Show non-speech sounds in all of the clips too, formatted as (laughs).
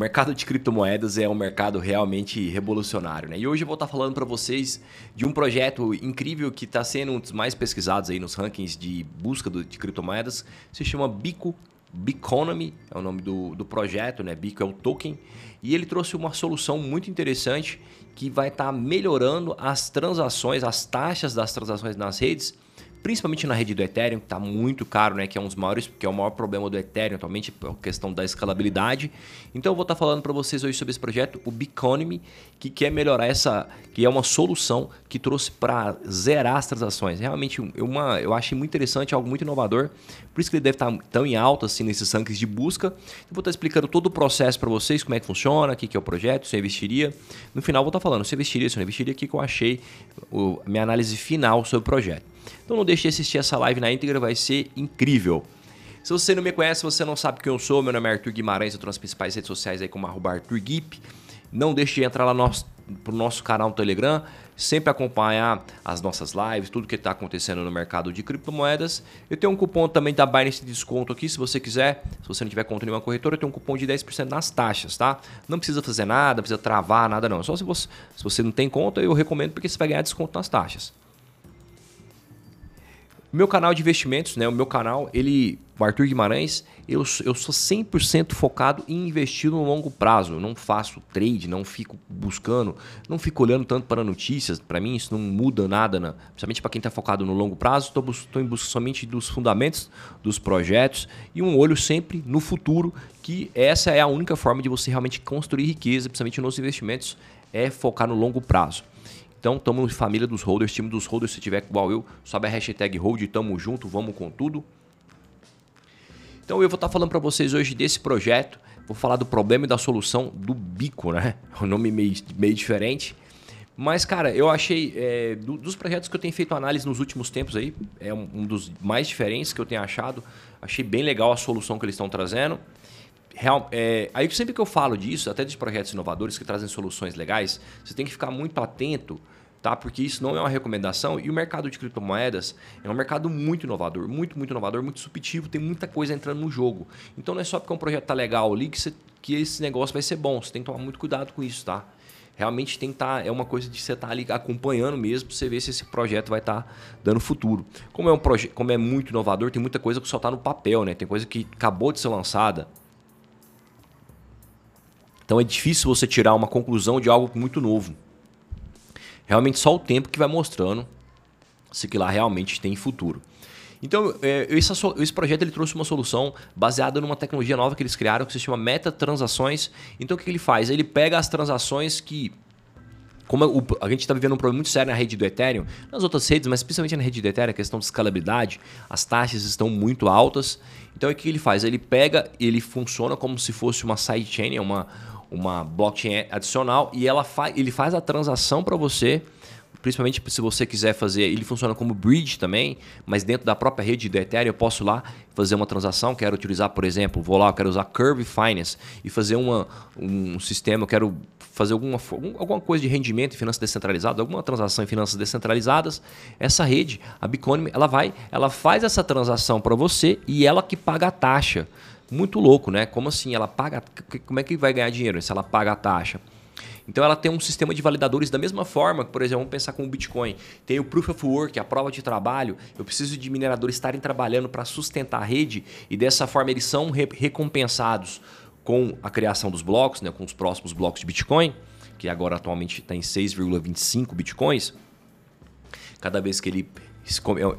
mercado de criptomoedas é um mercado realmente revolucionário, né? E hoje eu vou estar falando para vocês de um projeto incrível que está sendo um dos mais pesquisados aí nos rankings de busca de criptomoedas. Se chama Bico Biconomy é o nome do, do projeto, né? Bico é o token. E ele trouxe uma solução muito interessante que vai estar tá melhorando as transações, as taxas das transações nas redes principalmente na rede do Ethereum, que está muito caro, né? Que é um dos maiores, que é o maior problema do Ethereum atualmente, a questão da escalabilidade. Então eu vou estar tá falando para vocês hoje sobre esse projeto, o Biconomy, que quer melhorar essa, que é uma solução que trouxe para zerar as transações. Realmente uma, eu achei muito interessante, algo muito inovador. Por isso que ele deve estar tão em alta assim nesses rankings de busca. Eu vou estar explicando todo o processo para vocês, como é que funciona, o que é o projeto, se eu investiria. No final vou estar falando se eu investiria, se eu não investiria, o que eu achei, a minha análise final sobre o projeto. Então não deixe de assistir essa live na íntegra, vai ser incrível. Se você não me conhece, você não sabe quem eu sou, meu nome é Arthur Guimarães, eu estou nas principais redes sociais aí como arroba Arthur Guip. Não deixe de entrar lá no nosso, pro nosso canal no Telegram, sempre acompanhar as nossas lives, tudo que está acontecendo no mercado de criptomoedas. Eu tenho um cupom também da Binance de desconto aqui, se você quiser. Se você não tiver conta nenhuma corretora, eu tenho um cupom de 10% nas taxas, tá? Não precisa fazer nada, não precisa travar nada não. Só se você, se você não tem conta, eu recomendo porque você vai ganhar desconto nas taxas. Meu canal de investimentos, né? O meu canal, ele, o Arthur Guimarães, eu, eu sou 100% focado em investir no longo prazo. Eu não faço trade, não fico buscando, não fico olhando tanto para notícias. Para mim, isso não muda nada, né? principalmente para quem está focado no longo prazo. Estou em busca somente dos fundamentos dos projetos e um olho sempre no futuro, que essa é a única forma de você realmente construir riqueza, principalmente nos investimentos, é focar no longo prazo. Então, estamos família dos holders, time dos holders. Se tiver igual eu, sobe a hashtag hold, tamo junto, vamos com tudo. Então, eu vou estar tá falando para vocês hoje desse projeto. Vou falar do problema e da solução do bico, né? O (laughs) nome meio, meio diferente. Mas, cara, eu achei, é, do, dos projetos que eu tenho feito análise nos últimos tempos aí, é um, um dos mais diferentes que eu tenho achado. Achei bem legal a solução que eles estão trazendo. Real, é, aí sempre que eu falo disso, até de projetos inovadores que trazem soluções legais, você tem que ficar muito atento, tá? Porque isso não é uma recomendação e o mercado de criptomoedas é um mercado muito inovador, muito, muito inovador, muito subjetivo, tem muita coisa entrando no jogo. Então não é só porque um projeto tá legal ali que, você, que esse negócio vai ser bom, você tem que tomar muito cuidado com isso, tá? Realmente tem que estar, tá, é uma coisa de você estar tá ali acompanhando mesmo para você ver se esse projeto vai estar tá dando futuro. Como é um projeto, como é muito inovador, tem muita coisa que só está no papel, né? Tem coisa que acabou de ser lançada, então é difícil você tirar uma conclusão de algo muito novo. Realmente só o tempo que vai mostrando se que lá realmente tem futuro. Então, é, esse, projeto ele trouxe uma solução baseada numa tecnologia nova que eles criaram que se chama metatransações. Então, o que ele faz? Ele pega as transações que como a gente está vivendo um problema muito sério na rede do Ethereum, nas outras redes, mas principalmente na rede do Ethereum, a questão de escalabilidade, as taxas estão muito altas. Então o que ele faz? Ele pega, ele funciona como se fosse uma sidechain, é uma, uma blockchain adicional e ela fa ele faz a transação para você, principalmente se você quiser fazer, ele funciona como bridge também, mas dentro da própria rede do Ethereum eu posso lá fazer uma transação, quero utilizar, por exemplo, vou lá, eu quero usar Curve Finance e fazer uma, um sistema, eu quero fazer alguma, alguma coisa de rendimento em finanças descentralizadas, alguma transação em finanças descentralizadas, essa rede, a Bitcoin, ela vai, ela faz essa transação para você e ela que paga a taxa muito louco, né? Como assim? Ela paga. Como é que vai ganhar dinheiro se ela paga a taxa? Então ela tem um sistema de validadores da mesma forma, por exemplo, vamos pensar com o Bitcoin. Tem o Proof of Work, a prova de trabalho. Eu preciso de mineradores estarem trabalhando para sustentar a rede e dessa forma eles são re recompensados com a criação dos blocos, né, com os próximos blocos de Bitcoin, que agora atualmente está em 6,25 Bitcoins. Cada vez que ele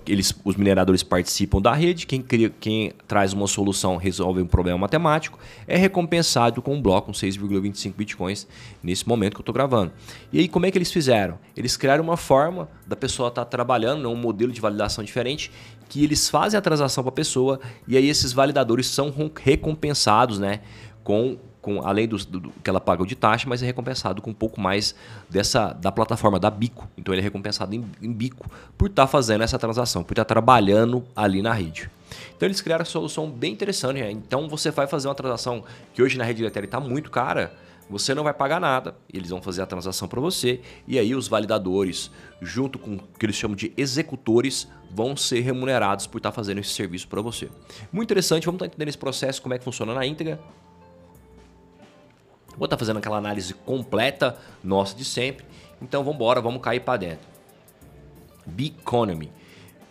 eles, os mineradores participam da rede, quem, cria, quem traz uma solução resolve um problema matemático, é recompensado com um bloco, com 6,25 bitcoins, nesse momento que eu estou gravando. E aí, como é que eles fizeram? Eles criaram uma forma da pessoa estar tá trabalhando, né, um modelo de validação diferente, que eles fazem a transação para a pessoa, e aí esses validadores são recompensados né, com com, além do, do, que ela paga de taxa, mas é recompensado com um pouco mais dessa da plataforma da Bico. Então ele é recompensado em, em Bico por estar tá fazendo essa transação, por estar tá trabalhando ali na rede. Então eles criaram uma solução bem interessante. Né? Então você vai fazer uma transação que hoje na rede Ethereum está muito cara, você não vai pagar nada, eles vão fazer a transação para você e aí os validadores, junto com o que eles chamam de executores, vão ser remunerados por estar tá fazendo esse serviço para você. Muito interessante, vamos estar tá entendendo esse processo, como é que funciona na íntegra. Vou estar tá fazendo aquela análise completa nossa de sempre. Então vamos embora, vamos cair para dentro. Biconomy.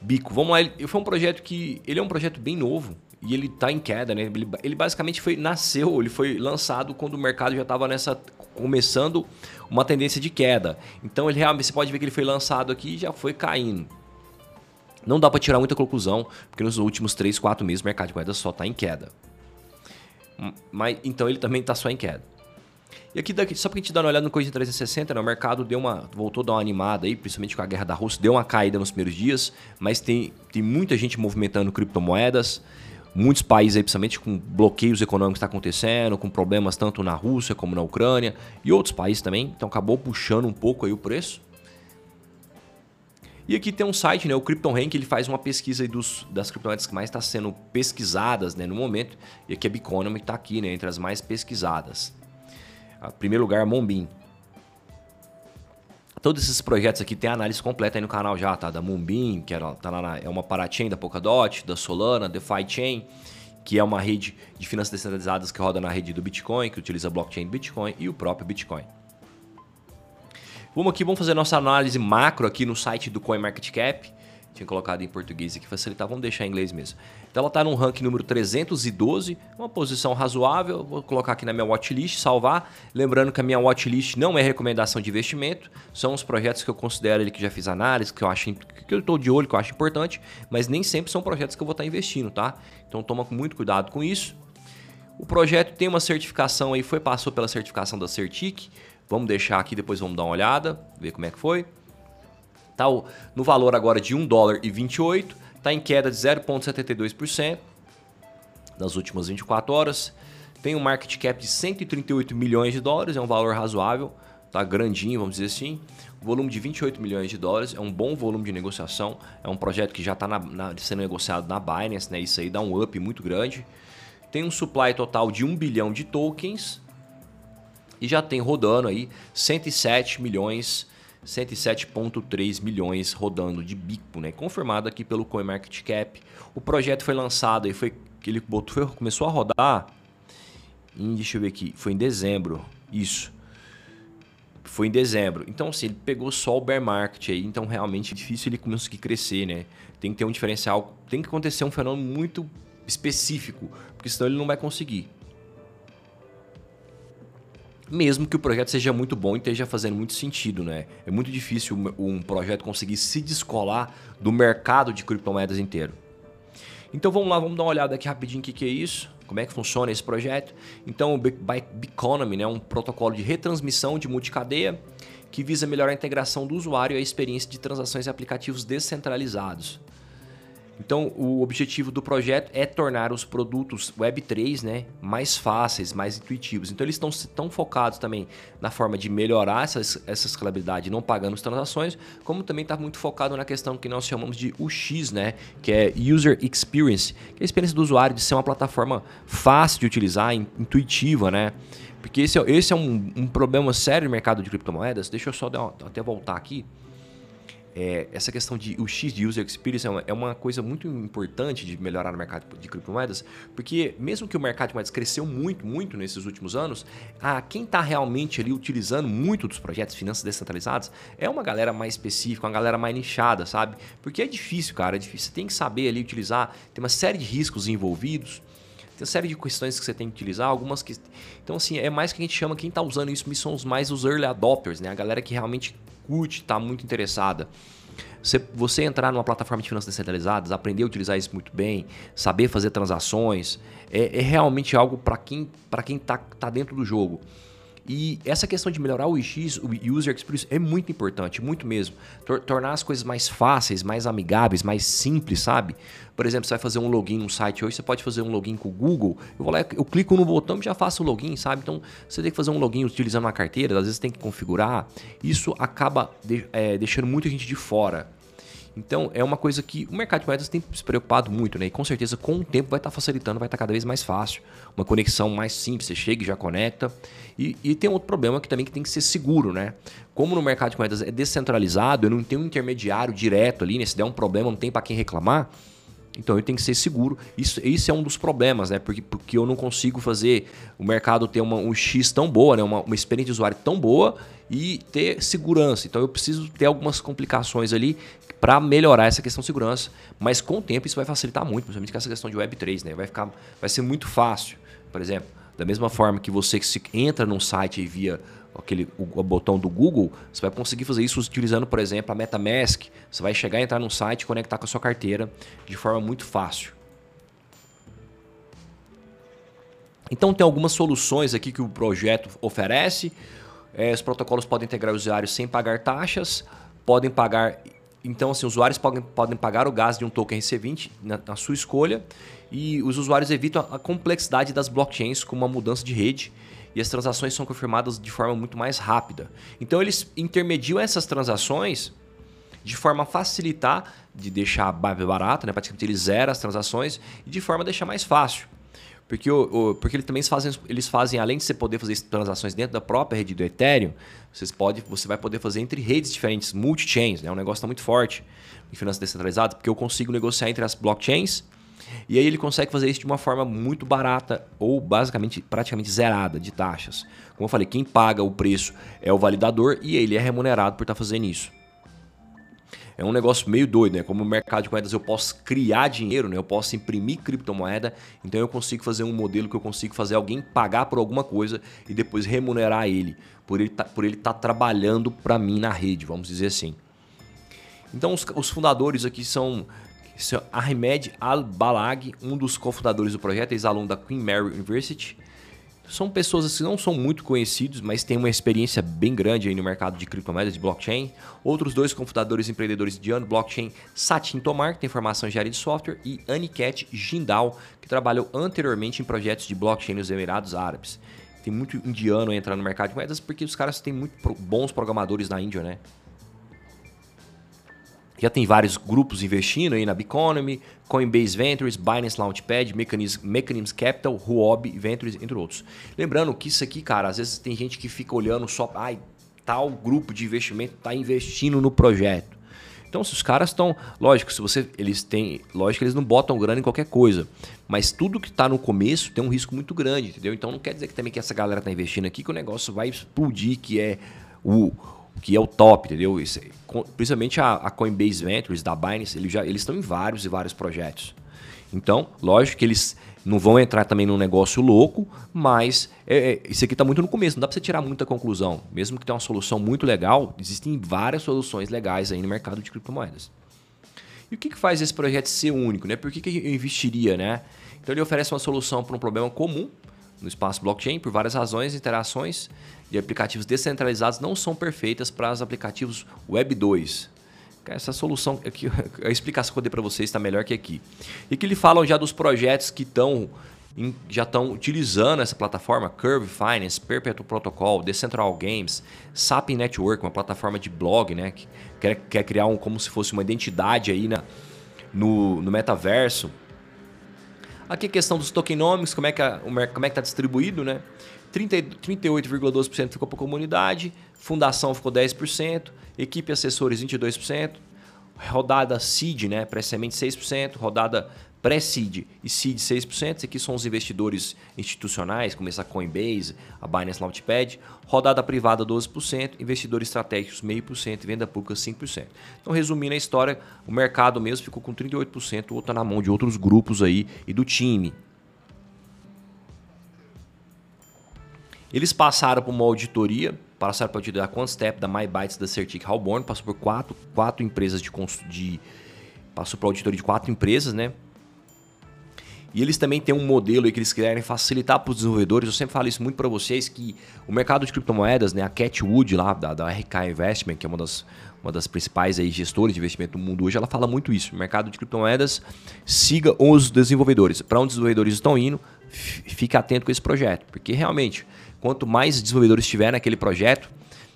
Bico, vamos lá. Ele, foi um projeto que ele é um projeto bem novo e ele está em queda, né? Ele, ele, basicamente foi nasceu, ele foi lançado quando o mercado já estava nessa começando uma tendência de queda. Então ele realmente você pode ver que ele foi lançado aqui e já foi caindo. Não dá para tirar muita conclusão, porque nos últimos 3, 4 meses o mercado de moedas só está em queda. Mas, então ele também está só em queda. E aqui, daqui, só para a gente dar uma olhada no Coisa 360, né, o mercado deu uma, voltou a dar uma animada aí, principalmente com a guerra da Rússia, deu uma caída nos primeiros dias, mas tem, tem muita gente movimentando criptomoedas, muitos países aí, principalmente com bloqueios econômicos que está acontecendo, com problemas tanto na Rússia como na Ucrânia e outros países também, então acabou puxando um pouco aí o preço. E aqui tem um site, né, o CryptoRank, ele faz uma pesquisa dos, das criptomoedas que mais estão tá sendo pesquisadas né, no momento. E aqui a Biconomy está aqui, né, entre as mais pesquisadas. Primeiro lugar, Moonbeam. Todos esses projetos aqui tem análise completa aí no canal já, tá? Da Moonbeam, que era, tá lá na, é uma parachain da Polkadot, da Solana, DeFi Chain, que é uma rede de finanças descentralizadas que roda na rede do Bitcoin, que utiliza a blockchain do Bitcoin e o próprio Bitcoin. Vamos aqui, vamos fazer nossa análise macro aqui no site do CoinMarketCap. Tinha colocado em português aqui facilitar, vamos deixar em inglês mesmo. Então ela está no ranking número 312, uma posição razoável. Vou colocar aqui na minha watchlist, salvar. Lembrando que a minha watchlist não é recomendação de investimento, são os projetos que eu considero ali que já fiz análise, que eu acho que eu estou de olho, que eu acho importante, mas nem sempre são projetos que eu vou estar investindo, tá? Então toma muito cuidado com isso. O projeto tem uma certificação aí, foi passou pela certificação da Certic. Vamos deixar aqui, depois vamos dar uma olhada, ver como é que foi. Tá no valor agora de 1 dólar e 28, está em queda de 0,72% nas últimas 24 horas. Tem um market cap de 138 milhões de dólares, é um valor razoável, tá grandinho, vamos dizer assim. Volume de 28 milhões de dólares, é um bom volume de negociação. É um projeto que já está sendo negociado na Binance, né? Isso aí dá um up muito grande. Tem um supply total de 1 bilhão de tokens, e já tem rodando aí 107 milhões 107,3 milhões rodando de bico, né? Confirmado aqui pelo CoinMarketCap. O projeto foi lançado e foi que ele botou, começou a rodar em, deixa eu ver aqui, foi em dezembro. Isso. Foi em dezembro. Então, assim, ele pegou só o bear market aí, então realmente é difícil ele conseguir crescer, né? Tem que ter um diferencial, tem que acontecer um fenômeno muito específico, porque senão ele não vai conseguir mesmo que o projeto seja muito bom e esteja fazendo muito sentido, né? É muito difícil um projeto conseguir se descolar do mercado de criptomoedas inteiro. Então vamos lá, vamos dar uma olhada aqui rapidinho o que, é isso, como é que funciona esse projeto. Então o Biconomy é né, um protocolo de retransmissão de multicadeia que visa melhorar a integração do usuário e a experiência de transações e aplicativos descentralizados. Então, o objetivo do projeto é tornar os produtos Web3 né, mais fáceis, mais intuitivos. Então, eles estão tão focados também na forma de melhorar essa, essa escalabilidade não pagando as transações, como também está muito focado na questão que nós chamamos de UX, né, que é User Experience, que é a experiência do usuário de ser uma plataforma fácil de utilizar, intuitiva, né? Porque esse é, esse é um, um problema sério no mercado de criptomoedas. Deixa eu só dar, até voltar aqui é, essa questão de o X de user experience é uma, é uma, coisa muito importante de melhorar no mercado de criptomoedas, porque mesmo que o mercado de moedas cresceu muito, muito nesses últimos anos, a quem está realmente ali utilizando muito dos projetos de finanças descentralizadas é uma galera mais específica, uma galera mais nichada, sabe? Porque é difícil, cara, é difícil. Você tem que saber ali utilizar, tem uma série de riscos envolvidos. Tem uma série de questões que você tem que utilizar, algumas que. Então, assim, é mais que a gente chama, quem está usando isso são os mais os early adopters, né? A galera que realmente curte, está muito interessada. Você, você, entrar numa plataforma de finanças descentralizadas, aprender a utilizar isso muito bem, saber fazer transações, é, é realmente algo para quem para quem está tá dentro do jogo. E essa questão de melhorar o UX, o User Experience, é muito importante, muito mesmo. Tornar as coisas mais fáceis, mais amigáveis, mais simples, sabe? Por exemplo, você vai fazer um login num site hoje, você pode fazer um login com o Google. Eu vou lá, eu clico no botão e já faço o login, sabe? Então, você tem que fazer um login utilizando uma carteira, às vezes tem que configurar. Isso acaba de, é, deixando muita gente de fora. Então, é uma coisa que o mercado de moedas tem se preocupado muito, né? E com certeza, com o tempo, vai estar tá facilitando, vai estar tá cada vez mais fácil. Uma conexão mais simples, você chega e já conecta. E, e tem outro problema que também que tem que ser seguro, né? Como no mercado de moedas é descentralizado, eu não tenho um intermediário direto ali, né? Se der um problema, não tem para quem reclamar. Então eu tenho que ser seguro. Isso, isso é um dos problemas, né? Porque, porque eu não consigo fazer o mercado ter uma, um X tão boa, né? uma, uma experiência de usuário tão boa e ter segurança. Então eu preciso ter algumas complicações ali para melhorar essa questão de segurança. Mas com o tempo isso vai facilitar muito, principalmente com essa questão de Web3, né? Vai, ficar, vai ser muito fácil. Por exemplo, da mesma forma que você que se entra num site via aquele o, o, botão do Google, você vai conseguir fazer isso utilizando, por exemplo, a MetaMask. Você vai chegar, entrar num site e conectar com a sua carteira de forma muito fácil. Então tem algumas soluções aqui que o projeto oferece. É, os protocolos podem integrar usuários sem pagar taxas, podem pagar. Então, assim, usuários podem, podem pagar o gás de um token RC20 na, na sua escolha e os usuários evitam a complexidade das blockchains com uma mudança de rede e as transações são confirmadas de forma muito mais rápida. Então eles intermediam essas transações de forma a facilitar, de deixar barato, né? praticamente eles zeram as transações e de forma a deixar mais fácil. Porque, o, o, porque eles também fazem, eles fazem, além de você poder fazer transações dentro da própria rede do Ethereum, vocês pode, você vai poder fazer entre redes diferentes, multi-chains, né? É um negócio está muito forte em finanças descentralizadas, porque eu consigo negociar entre as blockchains e aí ele consegue fazer isso de uma forma muito barata ou basicamente praticamente zerada de taxas. Como eu falei, quem paga o preço é o validador e ele é remunerado por estar fazendo isso. É um negócio meio doido, né? Como o mercado de moedas eu posso criar dinheiro, né? Eu posso imprimir criptomoeda, então eu consigo fazer um modelo que eu consigo fazer alguém pagar por alguma coisa e depois remunerar ele por ele tá, por ele estar tá trabalhando para mim na rede, vamos dizer assim. Então os, os fundadores aqui são Ahmed Al-Balag, um dos cofundadores do projeto, ex-aluno da Queen Mary University. São pessoas que assim, não são muito conhecidos, mas têm uma experiência bem grande aí no mercado de criptomoedas, de blockchain. Outros dois cofundadores e empreendedores de ano blockchain, Satin Tomar, que tem formação em engenharia de software, e Aniket Jindal, que trabalhou anteriormente em projetos de blockchain nos Emirados Árabes. Tem muito indiano entrando no mercado de moedas porque os caras têm muito bons programadores na Índia, né? Já tem vários grupos investindo aí na Biconomy, Coinbase Ventures, Binance Launchpad, Mechanism, Mechanism Capital, Huobi Ventures, entre outros. Lembrando que isso aqui, cara, às vezes tem gente que fica olhando só, ai, tal grupo de investimento está investindo no projeto. Então, se os caras estão, lógico, se você eles têm, lógico eles não botam grana em qualquer coisa, mas tudo que está no começo tem um risco muito grande, entendeu? Então não quer dizer que também que essa galera está investindo aqui que o negócio vai explodir, que é o que é o top, entendeu? Isso, principalmente a, a, Coinbase Ventures da Binance, eles, já, eles estão em vários e vários projetos. Então, lógico que eles não vão entrar também num negócio louco, mas é, é, isso aqui está muito no começo, não dá para você tirar muita conclusão. Mesmo que tenha uma solução muito legal, existem várias soluções legais aí no mercado de criptomoedas. E o que, que faz esse projeto ser único? Né? Por que, que eu investiria? Né? Então ele oferece uma solução para um problema comum no espaço blockchain por várias razões, interações de aplicativos descentralizados não são perfeitas para os aplicativos Web 2. Essa solução, aqui, (laughs) a explicação que eu dei para vocês está melhor que aqui. E que ele falam já dos projetos que estão já estão utilizando essa plataforma, Curve Finance, Perpetual Protocol, Decentral Games, Sapin Network, uma plataforma de blog, né, que quer, quer criar um, como se fosse uma identidade aí na, no, no metaverso. Aqui a questão dos tokenomics, como é que está distribuído, né? 38,12% ficou para a comunidade, fundação ficou 10%, equipe assessores 22%, rodada seed, né, pré-semente 6%, rodada pré-seed e seed 6%, Esses aqui são os investidores institucionais, como essa Coinbase, a Binance Launchpad, rodada privada 12%, investidores estratégicos 0,5% e venda pública 5%. Então, resumindo a história, o mercado mesmo ficou com 38%, o outro tá na mão de outros grupos aí e do time. Eles passaram por uma auditoria, passaram auditoria da Quantstep, da MyBytes, da Certic Halborn, passou por quatro, quatro empresas de, de passou por auditoria de quatro empresas, né? E eles também têm um modelo aí que eles querem facilitar para os desenvolvedores. Eu sempre falo isso muito para vocês que o mercado de criptomoedas, né, a Catwood lá da, da RK Investment, que é uma das, uma das principais aí gestores de investimento do mundo hoje, ela fala muito isso. O mercado de criptomoedas siga os desenvolvedores. Para onde os desenvolvedores estão indo, fique atento com esse projeto, porque realmente Quanto mais desenvolvedores tiver naquele projeto,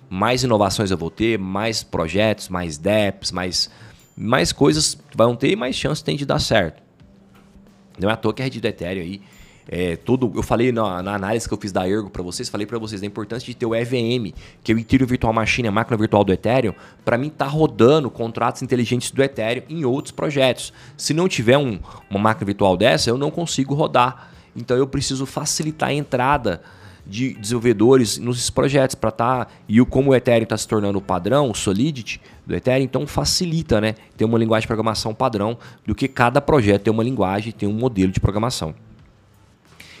mais inovações eu vou ter, mais projetos, mais dApps, mais, mais coisas vão ter e mais chance tem de dar certo. Não é à toa que a rede do Ethereum aí é, eu falei na, na, análise que eu fiz da Ergo para vocês, falei para vocês da importância de ter o EVM, que é o Ethereum Virtual Machine, a máquina virtual do Ethereum, para mim tá rodando contratos inteligentes do Ethereum em outros projetos. Se não tiver um, uma máquina virtual dessa, eu não consigo rodar. Então eu preciso facilitar a entrada de desenvolvedores nos projetos para estar tá, e o como o Ethereum está se tornando o padrão, o Solidity do Ethereum, então facilita, né, ter uma linguagem de programação padrão do que cada projeto ter uma linguagem, ter um modelo de programação.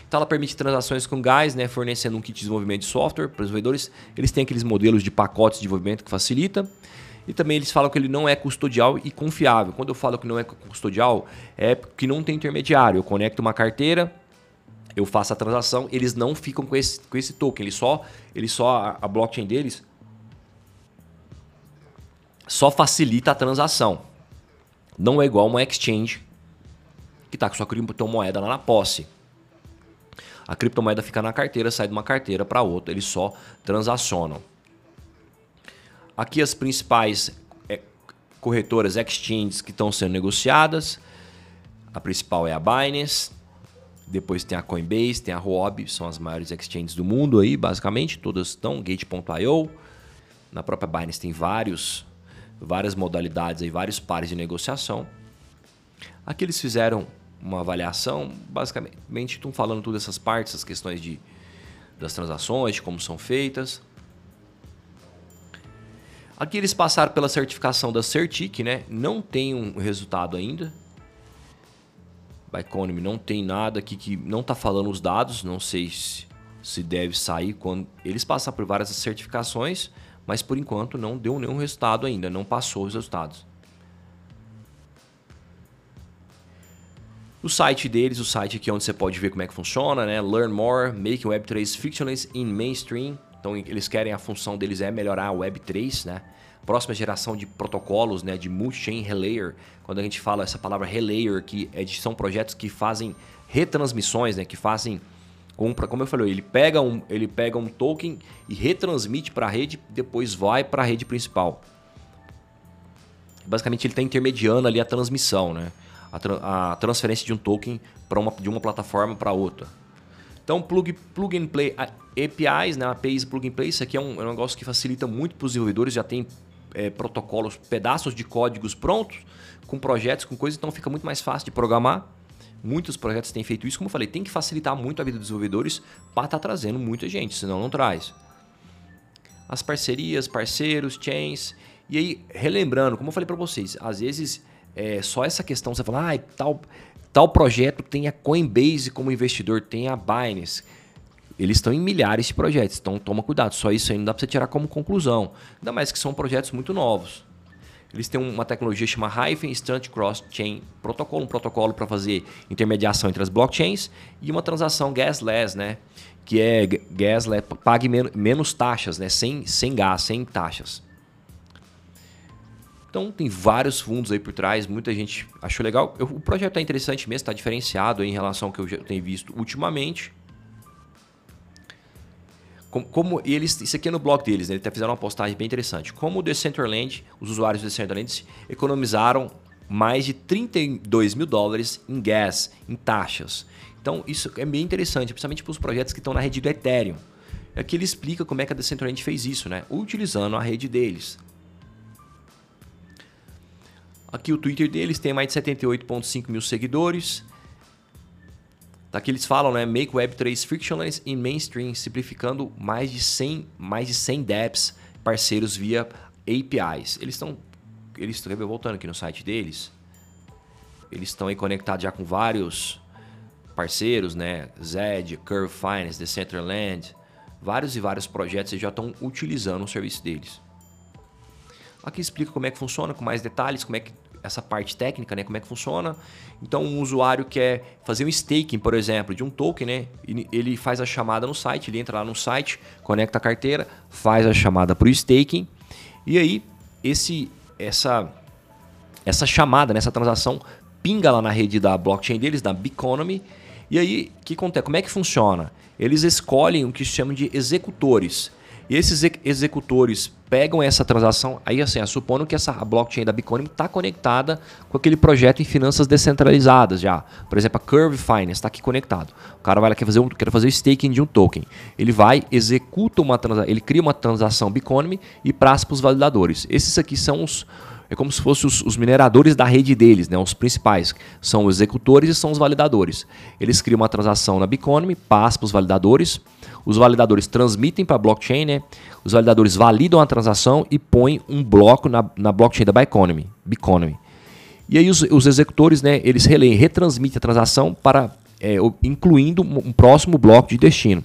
Então ela permite transações com gás, né, fornecendo um kit de desenvolvimento de software para os desenvolvedores. Eles têm aqueles modelos de pacotes de desenvolvimento que facilita. E também eles falam que ele não é custodial e confiável. Quando eu falo que não é custodial, é que não tem intermediário. Eu conecto uma carteira, eu faço a transação, eles não ficam com esse, com esse token. Eles só, eles só a blockchain deles só facilita a transação. Não é igual uma exchange que está com sua criptomoeda lá na posse. A criptomoeda fica na carteira, sai de uma carteira para outra, eles só transacionam. Aqui as principais é, corretoras exchanges que estão sendo negociadas. A principal é a Binance, depois tem a Coinbase, tem a Huobi, são as maiores exchanges do mundo aí, basicamente, todas estão, Gate.io. Na própria Binance tem vários, várias modalidades aí, vários pares de negociação. Aqui eles fizeram uma avaliação, basicamente estão falando todas essas partes, as questões de, das transações, de como são feitas. Aqui eles passaram pela certificação da Certic, né? Não tem um resultado ainda. Economy não tem nada aqui que não está falando os dados, não sei se, se deve sair quando eles passaram por várias certificações, mas por enquanto não deu nenhum resultado ainda, não passou os resultados. O site deles, o site aqui onde você pode ver como é que funciona, né? Learn more, making Web3 fictionless in mainstream. Então eles querem a função deles é melhorar a Web3, né? Próxima geração de protocolos, né, de multi-chain relayer. Quando a gente fala essa palavra relayer, que é de, são projetos que fazem retransmissões, né, que fazem como eu falei, ele pega um, ele pega um token e retransmite para a rede, depois vai para a rede principal. Basicamente ele está intermediando ali a transmissão, né? a, tra a transferência de um token para uma, de uma plataforma para outra. Então, plug, plug and play APIs, né? APIs plug and play, isso aqui é um, é um negócio que facilita muito para os desenvolvedores, já tem é, protocolos, pedaços de códigos prontos, com projetos, com coisas, então fica muito mais fácil de programar. Muitos projetos têm feito isso, como eu falei, tem que facilitar muito a vida dos desenvolvedores para estar tá trazendo muita gente, senão não traz. As parcerias, parceiros, chains. E aí, relembrando, como eu falei para vocês, às vezes é, só essa questão, você fala, ah, tal, tal projeto tem a Coinbase como investidor, tem a Binance. Eles estão em milhares de projetos, então toma cuidado. Só isso aí não dá para você tirar como conclusão. Ainda mais que são projetos muito novos. Eles têm uma tecnologia chamada Hyphen Instant Cross Chain Protocol, um protocolo para fazer intermediação entre as blockchains e uma transação gasless, né? Que é gasless, pague menos taxas, né? Sem, sem gás, sem taxas. Então tem vários fundos aí por trás, muita gente achou legal. Eu, o projeto é interessante mesmo, está diferenciado em relação ao que eu tenho visto ultimamente. Como, como eles, isso aqui é no blog deles, né? eles fizeram uma postagem bem interessante. Como o Decentraland, os usuários do Decentraland economizaram mais de 32 mil dólares em gas, em taxas. Então isso é bem interessante, principalmente para os projetos que estão na rede do Ethereum. Aqui ele explica como é que a Decentraland fez isso, né? Utilizando a rede deles. Aqui o Twitter deles tem mais de 78,5 mil seguidores. Daqui eles falam, né? Make Web3 frictionless e mainstream, simplificando mais de 100, mais de 100 dApps parceiros via APIs. Eles estão, eles estão voltando aqui no site deles. Eles estão aí conectados já com vários parceiros, né? Zed, Curve Finance, Decentraland, vários e vários projetos já estão utilizando o serviço deles. Aqui explica como é que funciona com mais detalhes, como é que essa parte técnica, né? Como é que funciona. Então, um usuário quer fazer um staking, por exemplo, de um token, né? Ele faz a chamada no site, ele entra lá no site, conecta a carteira, faz a chamada para o staking. E aí, esse, essa, essa chamada, né? transação, pinga lá na rede da blockchain deles, da Biconomy. E aí, que acontece? Como é que funciona? Eles escolhem o que chamam de executores. E esses executores pegam essa transação, aí assim, supondo que essa blockchain da Bitcoin está conectada com aquele projeto em finanças descentralizadas já. Por exemplo, a Curve Finance está aqui conectado. O cara vai lá quer fazer, um, quer fazer o staking de um token. Ele vai, executa uma transação, ele cria uma transação Bitcoin e passa para os validadores. Esses aqui são os é como se fossem os, os, mineradores da rede deles, né? os principais. São os executores e são os validadores. Eles criam uma transação na Bitcoin, passam para os validadores. Os validadores transmitem para a blockchain, né? Os validadores validam a transação e põem um bloco na, na blockchain da Bitcoin. Bitcoin. E aí os, os executores, né? Eles releem, retransmitem a transação para é, incluindo um próximo bloco de destino.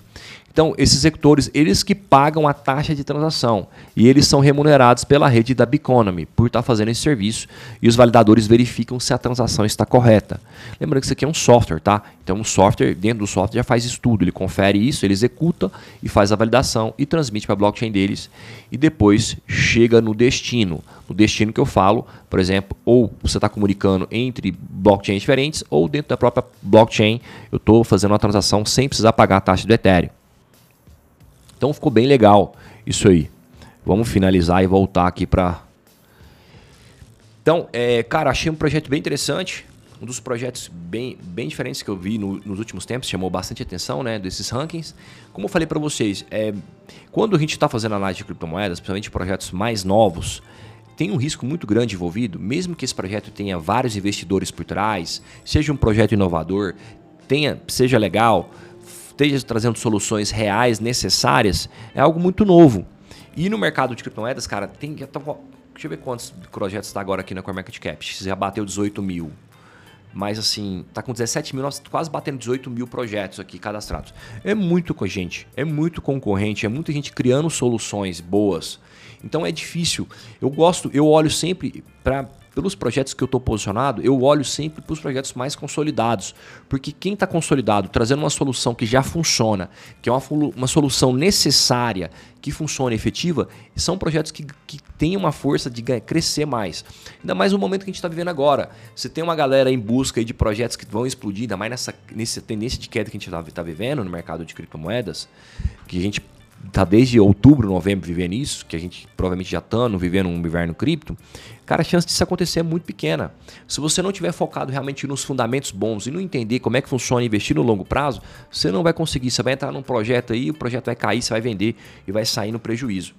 Então, esses executores, eles que pagam a taxa de transação e eles são remunerados pela rede da Biconomy por estar fazendo esse serviço e os validadores verificam se a transação está correta. Lembrando que isso aqui é um software, tá? Então, um software, dentro do software já faz estudo, ele confere isso, ele executa e faz a validação e transmite para a blockchain deles e depois chega no destino. No destino que eu falo, por exemplo, ou você está comunicando entre blockchains diferentes ou dentro da própria blockchain eu estou fazendo uma transação sem precisar pagar a taxa do Ethereum. Então ficou bem legal isso aí. Vamos finalizar e voltar aqui para. Então, é, cara, achei um projeto bem interessante. Um dos projetos bem, bem diferentes que eu vi no, nos últimos tempos, chamou bastante atenção, né? Desses rankings. Como eu falei para vocês, é, quando a gente está fazendo análise de criptomoedas, principalmente projetos mais novos, tem um risco muito grande envolvido, mesmo que esse projeto tenha vários investidores por trás, seja um projeto inovador, tenha, seja legal, esteja trazendo soluções reais, necessárias, é algo muito novo. E no mercado de criptomoedas, cara, tem. Deixa eu ver quantos projetos está agora aqui na CoinMarketCap. Já bateu 18 mil. Mas assim, tá com 17 mil, nós quase batendo 18 mil projetos aqui cadastrados. É muito com gente, é muito concorrente, é muita gente criando soluções boas. Então é difícil. Eu gosto, eu olho sempre para pelos projetos que eu estou posicionado, eu olho sempre para os projetos mais consolidados. Porque quem está consolidado, trazendo uma solução que já funciona, que é uma, uma solução necessária, que funciona efetiva, são projetos que, que têm uma força de crescer mais. Ainda mais no momento que a gente está vivendo agora. Você tem uma galera em busca de projetos que vão explodir, ainda mais nessa, nessa tendência de queda que a gente está tá vivendo no mercado de criptomoedas, que a gente tá desde outubro, novembro vivendo isso, que a gente provavelmente já está vivendo um inverno cripto, cara, a chance disso acontecer é muito pequena. Se você não tiver focado realmente nos fundamentos bons e não entender como é que funciona investir no longo prazo, você não vai conseguir. Você vai entrar num projeto aí, o projeto vai cair, você vai vender e vai sair no prejuízo.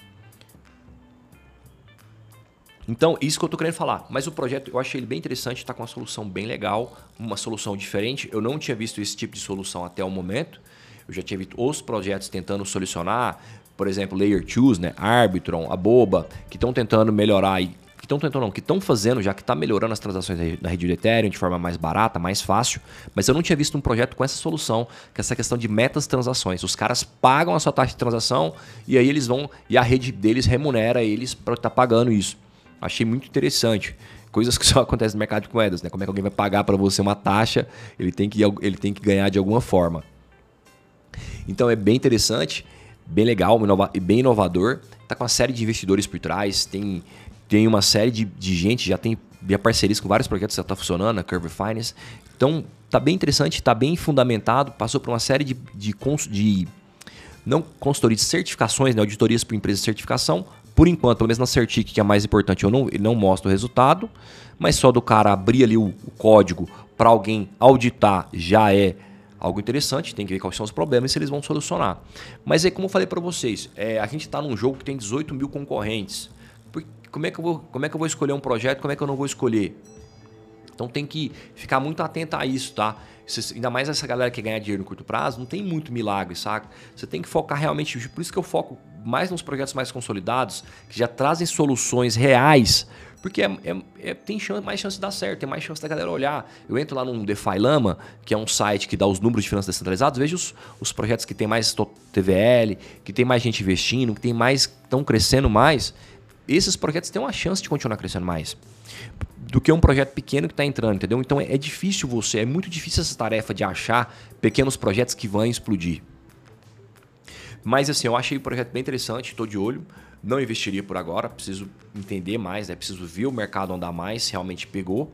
Então, isso que eu estou querendo falar. Mas o projeto, eu achei ele bem interessante, está com uma solução bem legal, uma solução diferente. Eu não tinha visto esse tipo de solução até o momento. Eu já visto outros projetos tentando solucionar, por exemplo, Layer 2, né, Arbitron, a Boba, que estão tentando melhorar e que estão tentando não, que estão fazendo já que está melhorando as transações da rede de Ethereum de forma mais barata, mais fácil, mas eu não tinha visto um projeto com essa solução, é essa questão de metas transações. Os caras pagam a sua taxa de transação e aí eles vão e a rede deles remunera eles para estar tá pagando isso. Achei muito interessante. Coisas que (laughs) só acontecem no mercado de moedas, né? Como é que alguém vai pagar para você uma taxa? Ele tem que ele tem que ganhar de alguma forma. Então é bem interessante, bem legal e bem inovador. Está com uma série de investidores por trás, tem, tem uma série de, de gente, já tem já parcerias com vários projetos que já está funcionando, a Curve Finance. Então está bem interessante, está bem fundamentado, passou por uma série de, de, de não consultoria de certificações, né, auditorias por empresa de certificação. Por enquanto, pelo menos na Certic, que é a mais importante, eu não, não mostro o resultado, mas só do cara abrir ali o, o código para alguém auditar já é algo interessante, tem que ver quais são os problemas e se eles vão solucionar. Mas aí, como eu falei para vocês, é, a gente está num jogo que tem 18 mil concorrentes. como, é que eu vou, como é que eu vou escolher um projeto? Como é que eu não vou escolher? Então tem que ficar muito atento a isso, tá? ainda mais essa galera que ganha dinheiro no curto prazo, não tem muito milagre, saca? Você tem que focar realmente, por isso que eu foco mais nos projetos mais consolidados, que já trazem soluções reais porque é, é, é, tem chance, mais chance de dar certo, tem mais chance da galera olhar. Eu entro lá no DeFi Lama, que é um site que dá os números de finanças descentralizados, vejo os, os projetos que tem mais TVL, que tem mais gente investindo, que tem mais estão crescendo mais. Esses projetos têm uma chance de continuar crescendo mais do que um projeto pequeno que está entrando, entendeu? Então é, é difícil você, é muito difícil essa tarefa de achar pequenos projetos que vão explodir. Mas assim, eu achei o projeto bem interessante, estou de olho. Não investiria por agora, preciso entender mais, né? preciso ver o mercado andar mais, se realmente pegou.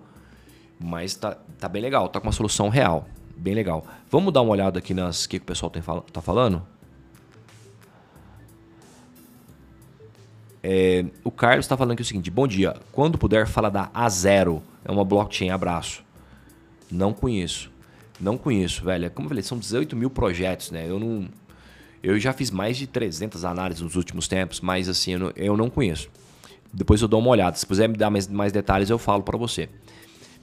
Mas tá, tá bem legal, tá com uma solução real. Bem legal. Vamos dar uma olhada aqui nas que, que o pessoal tem, tá falando? É, o Carlos está falando aqui o seguinte: bom dia. Quando puder, fala da A0. É uma blockchain. Abraço. Não conheço. Não conheço, velho. Como eu falei, são 18 mil projetos, né? Eu não. Eu já fiz mais de 300 análises nos últimos tempos, mas assim, eu não, eu não conheço. Depois eu dou uma olhada. Se puder me dar mais, mais detalhes, eu falo para você.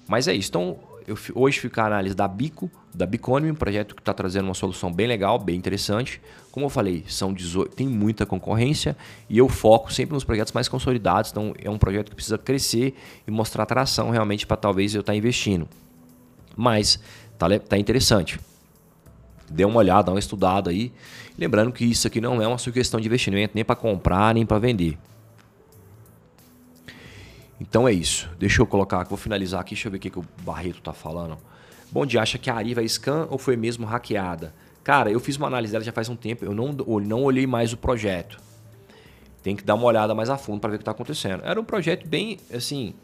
Mas é isso. Então, eu, hoje fica a análise da Bico, da Biconomy, um projeto que está trazendo uma solução bem legal, bem interessante. Como eu falei, são 18, tem muita concorrência e eu foco sempre nos projetos mais consolidados. Então, é um projeto que precisa crescer e mostrar atração realmente para talvez eu estar tá investindo. Mas tá, tá interessante. Dê uma olhada, dá uma estudada aí. Lembrando que isso aqui não é uma sugestão de investimento, nem para comprar, nem para vender. Então é isso. Deixa eu colocar, vou finalizar aqui, deixa eu ver o que, que o Barreto está falando. Bom dia, acha que a Ariva é scam ou foi mesmo hackeada? Cara, eu fiz uma análise dela já faz um tempo, eu não, não olhei mais o projeto. Tem que dar uma olhada mais a fundo para ver o que está acontecendo. Era um projeto bem, assim,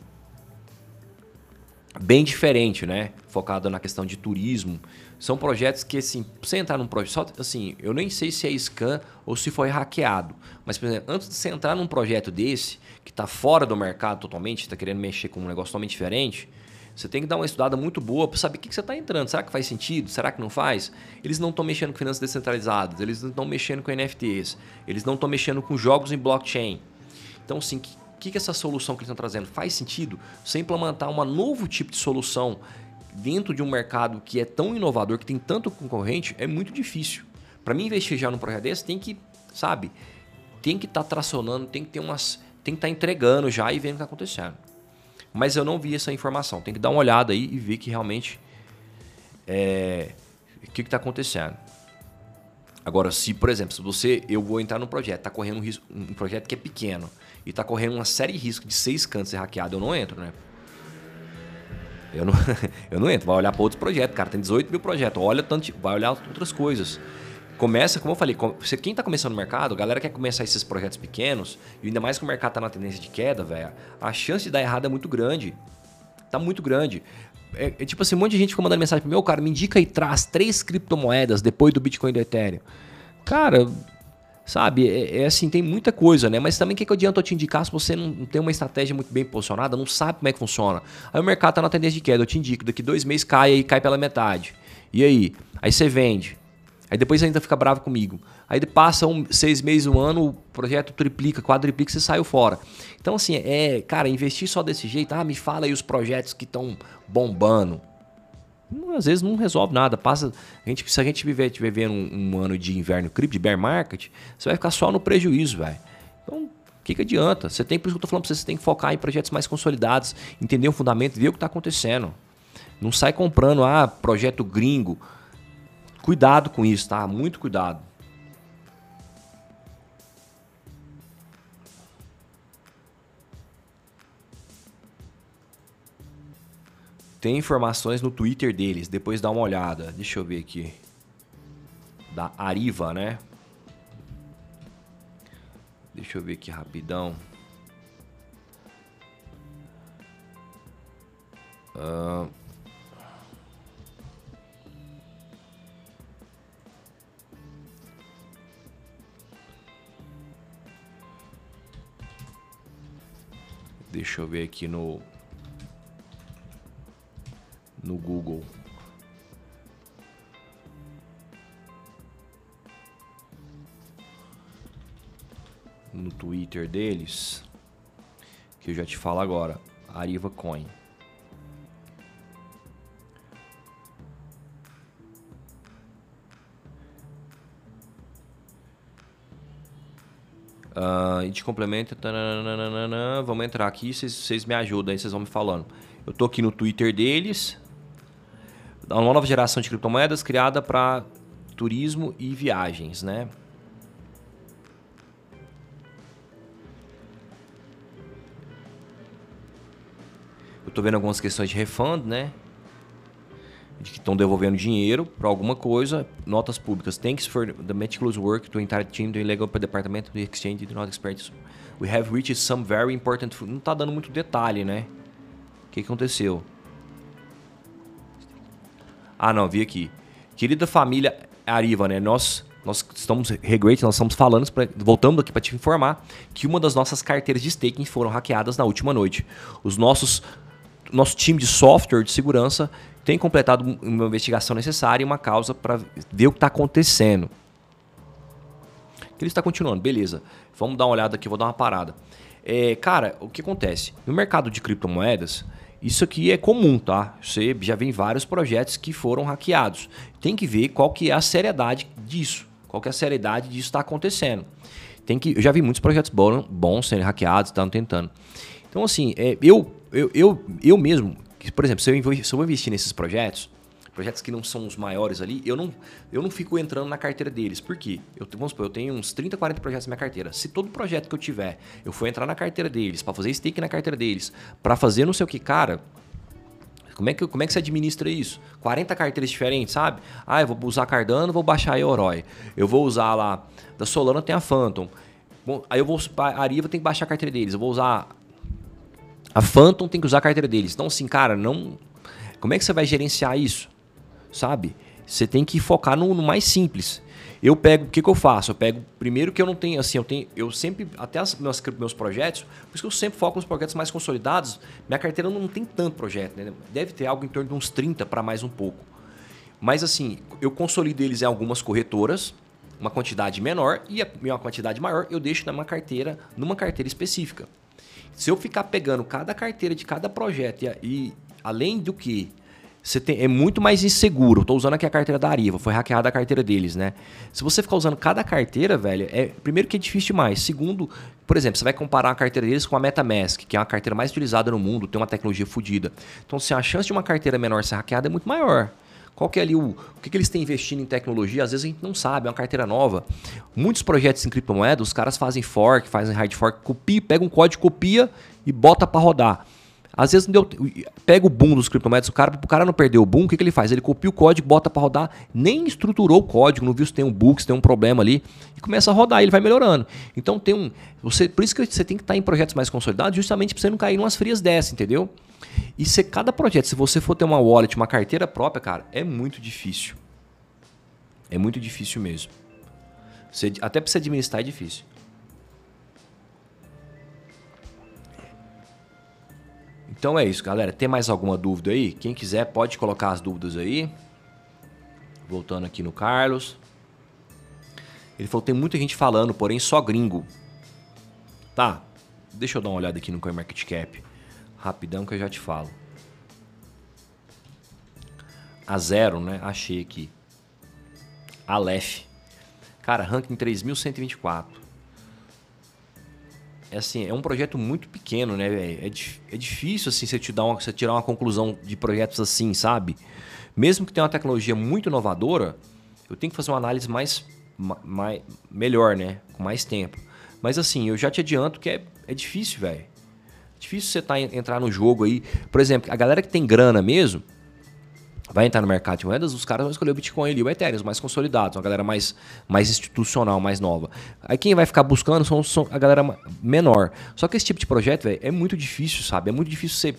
bem diferente, né? Focado na questão de turismo. São projetos que, assim, você entrar num projeto, assim, eu nem sei se é scan ou se foi hackeado. Mas, por exemplo, antes de você entrar num projeto desse, que está fora do mercado totalmente, está querendo mexer com um negócio totalmente diferente, você tem que dar uma estudada muito boa para saber o que você está entrando. Será que faz sentido? Será que não faz? Eles não estão mexendo com finanças descentralizadas, eles não estão mexendo com NFTs, eles não estão mexendo com jogos em blockchain. Então, assim, que, que essa solução que eles estão trazendo faz sentido? Você implementar um novo tipo de solução dentro de um mercado que é tão inovador, que tem tanto concorrente, é muito difícil. Para mim investir já num projeto desse, tem que, sabe, tem que estar tá tracionando, tem que ter umas, tem que estar tá entregando já e vendo o que está acontecendo. Mas eu não vi essa informação. Tem que dar uma olhada aí e ver que realmente é, o que está acontecendo. Agora, se, por exemplo, se você, eu vou entrar num projeto, está correndo um, risco, um projeto que é pequeno, e tá correndo uma série de riscos de seis cantos ser hackeado, eu não entro, né? Eu não, (laughs) eu não entro. Vai olhar para outros projetos, cara. Tem 18 mil projetos. Olha tanto, vai olhar outras coisas. Começa, como eu falei, você, quem está começando no mercado, a galera quer começar esses projetos pequenos, e ainda mais que o mercado está na tendência de queda, velho, a chance de dar errado é muito grande. Tá muito grande. É, é, tipo assim, um monte de gente ficou mandando mensagem pro meu, cara, me indica e traz três criptomoedas depois do Bitcoin e do Ethereum. Cara, Sabe, é, é, assim, tem muita coisa, né? Mas também o que, que adianta eu te indicar se você não tem uma estratégia muito bem posicionada, não sabe como é que funciona. Aí o mercado tá na tendência de queda, eu te indico, daqui dois meses cai aí, cai pela metade. E aí? Aí você vende. Aí depois ainda fica bravo comigo. Aí passa um, seis meses, um ano, o projeto triplica, quadriplica, você saiu fora. Então, assim, é, cara, investir só desse jeito, ah, me fala aí os projetos que estão bombando às vezes não resolve nada. Passa, a gente, se a gente viver, viver um, um ano de inverno cripto, de bear market, você vai ficar só no prejuízo, velho. Então, o que, que adianta? Você tem, por isso que eu tô falando pra você, você tem que focar em projetos mais consolidados, entender o fundamento, ver o que está acontecendo. Não sai comprando, ah, projeto gringo. Cuidado com isso, tá? Muito cuidado. Tem informações no Twitter deles, depois dá uma olhada. Deixa eu ver aqui. Da Ariva, né? Deixa eu ver aqui rapidão. Uh... Deixa eu ver aqui no no Google. No Twitter deles, que eu já te falo agora, Ariva Coin. Uh, e de complemento, vamos entrar aqui, vocês me ajudam aí, vocês vão me falando. Eu tô aqui no Twitter deles, uma nova geração de criptomoedas criada para turismo e viagens, né? Eu estou vendo algumas questões de refund, né? De que estão devolvendo dinheiro para alguma coisa. Notas públicas. Thanks for the meticulous work to entire team, the legal department, the exchange, the not experts. We have reached some very important. Não está dando muito detalhe, né? O que aconteceu? Ah, não, vi aqui. Querida família Ariva, né? Nós nós estamos regrate, nós estamos falando, pra, voltando aqui para te informar que uma das nossas carteiras de staking foram hackeadas na última noite. Os nossos nosso time de software de segurança tem completado uma investigação necessária e uma causa para ver o que está acontecendo. Ele está continuando, beleza. Vamos dar uma olhada aqui, vou dar uma parada. É, cara, o que acontece? No mercado de criptomoedas, isso aqui é comum, tá? Você já vem vários projetos que foram hackeados. Tem que ver qual que é a seriedade disso. Qual que é a seriedade disso está acontecendo. Tem que, eu já vi muitos projetos bons, bons sendo hackeados, estão tentando. Então, assim, é, eu, eu, eu, eu mesmo, por exemplo, se eu, se eu investir nesses projetos, projetos que não são os maiores ali, eu não, eu não fico entrando na carteira deles. Por quê? Eu, vamos supor, eu tenho uns 30, 40 projetos na minha carteira. Se todo projeto que eu tiver, eu for entrar na carteira deles, para fazer stake na carteira deles, para fazer não sei o que, cara, como é, que, como é que você administra isso? 40 carteiras diferentes, sabe? Ah, eu vou usar Cardano, vou baixar a Yoroi. Eu vou usar lá, da Solana tem a Phantom. Bom, aí eu vou, a Ariva tem que baixar a carteira deles. Eu vou usar a Phantom, tem que usar a carteira deles. Então, assim, cara, não... Como é que você vai gerenciar isso? Sabe? Você tem que focar no, no mais simples. Eu pego, o que, que eu faço? Eu pego, primeiro que eu não tenho, assim, eu tenho, eu sempre, até as, meus, meus projetos, por isso que eu sempre foco nos projetos mais consolidados, minha carteira não tem tanto projeto, né? Deve ter algo em torno de uns 30 para mais um pouco. Mas assim, eu consolido eles em algumas corretoras, uma quantidade menor, e a uma quantidade maior eu deixo na minha carteira, numa carteira específica. Se eu ficar pegando cada carteira de cada projeto e, e além do que você tem, é muito mais inseguro. Estou usando aqui a carteira da Ariva, foi hackeada a carteira deles, né? Se você ficar usando cada carteira, velho, é primeiro que é difícil demais. Segundo, por exemplo, você vai comparar a carteira deles com a MetaMask, que é a carteira mais utilizada no mundo, tem uma tecnologia fodida. Então, se a chance de uma carteira menor ser hackeada é muito maior. Qual que é ali o, o que, que eles têm investindo em tecnologia? Às vezes a gente não sabe, é uma carteira nova. Muitos projetos em criptomoedas, os caras fazem fork, fazem hard fork, copia, pega um código, copia e bota para rodar. Às vezes deu, pega o boom dos criptomoedas, o cara, o cara não perdeu o boom, o que, que ele faz? Ele copia o código, bota para rodar, nem estruturou o código, não viu se tem um bug, se tem um problema ali, e começa a rodar, ele vai melhorando. Então tem um. Você, por isso que você tem que estar em projetos mais consolidados, justamente para você não cair em umas frias dessa, entendeu? E se cada projeto, se você for ter uma wallet, uma carteira própria, cara, é muito difícil. É muito difícil mesmo. Você, até para você administrar é difícil. Então é isso, galera. Tem mais alguma dúvida aí? Quem quiser pode colocar as dúvidas aí. Voltando aqui no Carlos. Ele falou: tem muita gente falando, porém só gringo. Tá, deixa eu dar uma olhada aqui no CoinMarketCap. Rapidão que eu já te falo. A zero, né? Achei aqui. Aleph. Cara, ranking 3124 é assim, é um projeto muito pequeno, né, É, é difícil assim você te dar uma, você tirar uma conclusão de projetos assim, sabe? Mesmo que tenha uma tecnologia muito inovadora, eu tenho que fazer uma análise mais, mais melhor, né, com mais tempo. Mas assim, eu já te adianto que é, é difícil, velho. Difícil você tá, entrar no jogo aí. Por exemplo, a galera que tem grana mesmo, vai entrar no mercado de moedas, os caras vão escolher o Bitcoin ali, o Ethereum, os mais consolidados, uma galera mais, mais institucional, mais nova. Aí quem vai ficar buscando são, são a galera menor. Só que esse tipo de projeto, velho, é muito difícil, sabe? É muito difícil você.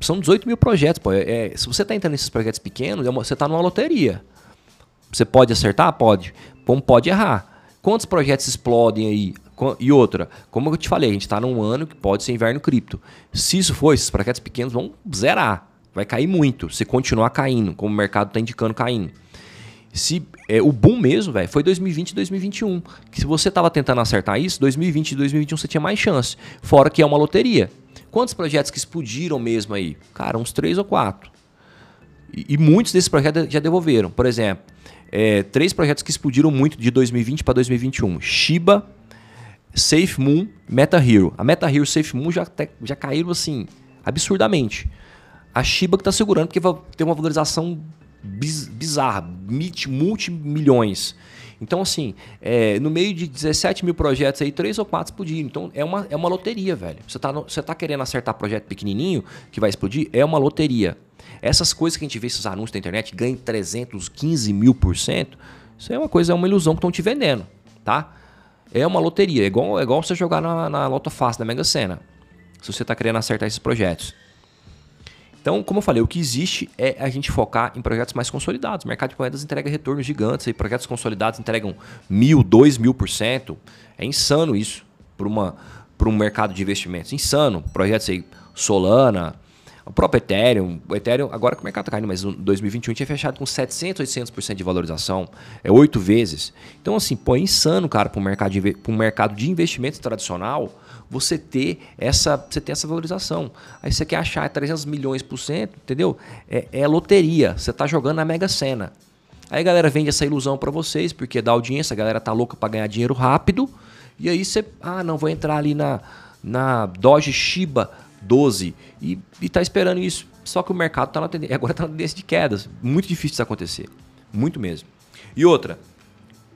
São 18 mil projetos, pô. É, se você está entrando nesses projetos pequenos, é você está numa loteria. Você pode acertar? Pode. Como pode errar? Quantos projetos explodem aí? E outra, como eu te falei, a gente está num ano que pode ser inverno cripto. Se isso for, esses projetos pequenos vão zerar. Vai cair muito se continuar caindo, como o mercado está indicando caindo. Se, é, o boom mesmo, velho, foi 2020 e 2021. Que se você estava tentando acertar isso, 2020 e 2021 você tinha mais chance. Fora que é uma loteria. Quantos projetos que explodiram mesmo aí? Cara, uns três ou quatro. E, e muitos desses projetos já devolveram. Por exemplo, é, três projetos que explodiram muito de 2020 para 2021. Shiba, Safe Moon, Meta Hero. A Meta Hero e Safe Moon já, já caíram assim absurdamente a Shiba que está segurando, porque vai ter uma valorização biz, bizarra, multimilhões. Então, assim, é, no meio de 17 mil projetos aí, três ou quatro explodiram. Então, é uma, é uma loteria, velho. Você está você tá querendo acertar projeto pequenininho que vai explodir? É uma loteria. Essas coisas que a gente vê, esses anúncios da internet, ganha 315 mil por cento, isso é uma coisa, é uma ilusão que estão te vendendo, tá? É uma loteria, é igual, é igual você jogar na, na Loto Fácil, na Mega Sena, se você está querendo acertar esses projetos. Então, como eu falei, o que existe é a gente focar em projetos mais consolidados. O mercado de moedas entrega retornos gigantes, projetos consolidados entregam mil, dois mil por cento. É insano isso para para um mercado de investimentos. Insano. Projetos aí, Solana, o próprio Ethereum. O Ethereum, agora que o mercado está caindo, mas em 2021 tinha fechado com 700, 800% de valorização. É oito vezes. Então, assim, pô, é insano, cara, para um mercado de, um mercado de investimentos tradicional você ter essa, você ter essa valorização. Aí você quer achar 300 milhões por cento, entendeu? É, é loteria. Você está jogando na Mega Sena. Aí a galera vende essa ilusão para vocês, porque dá audiência, a galera tá louca para ganhar dinheiro rápido. E aí você, ah, não, vou entrar ali na, na Doge Shiba 12 e, e tá esperando isso. Só que o mercado tá na tendência, agora tá na tendência de quedas. Muito difícil isso acontecer. Muito mesmo. E outra,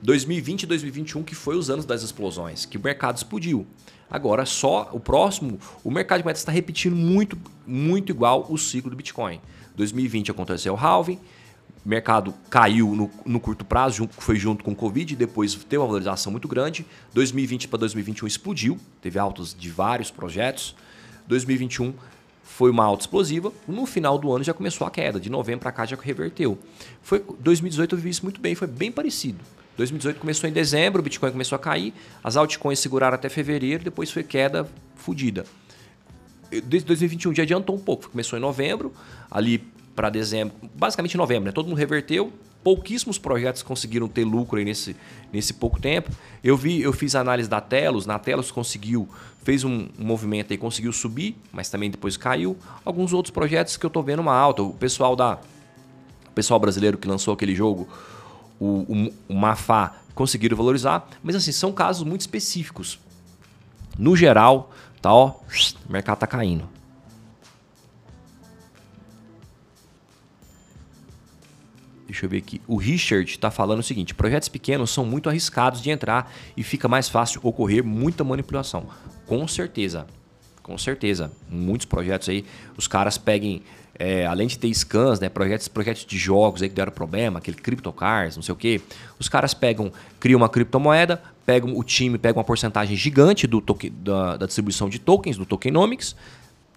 2020 e 2021 que foi os anos das explosões, que o mercado explodiu. Agora, só o próximo, o mercado de moedas está repetindo muito, muito igual o ciclo do Bitcoin. 2020 aconteceu o halving, o mercado caiu no, no, curto prazo, foi junto com o Covid, depois teve uma valorização muito grande. 2020 para 2021 explodiu, teve altos de vários projetos. 2021 foi uma alta explosiva. No final do ano já começou a queda, de novembro para cá já reverteu. Foi 2018 eu vi isso muito bem, foi bem parecido. 2018 começou em dezembro, o Bitcoin começou a cair, as altcoins seguraram até fevereiro, depois foi queda fodida. Desde 2021 já adiantou um pouco, começou em novembro, ali para dezembro, basicamente em novembro, né? todo mundo reverteu, pouquíssimos projetos conseguiram ter lucro nesse, nesse pouco tempo. Eu vi, eu fiz análise da Telos, na Telos conseguiu, fez um, um movimento aí, conseguiu subir, mas também depois caiu. Alguns outros projetos que eu estou vendo uma alta, o pessoal da o pessoal brasileiro que lançou aquele jogo, o, o, o Mafá conseguiram valorizar, mas assim, são casos muito específicos. No geral, tá, ó, o mercado tá caindo. Deixa eu ver aqui. O Richard está falando o seguinte: projetos pequenos são muito arriscados de entrar e fica mais fácil ocorrer muita manipulação. Com certeza. Com certeza. Muitos projetos aí, os caras peguem é, além de ter scans, né, projetos, projetos de jogos aí que deram problema, aquele CryptoCars, não sei o quê, os caras pegam, criam uma criptomoeda, pegam o time, pega uma porcentagem gigante do token, da, da, distribuição de tokens, do tokenomics,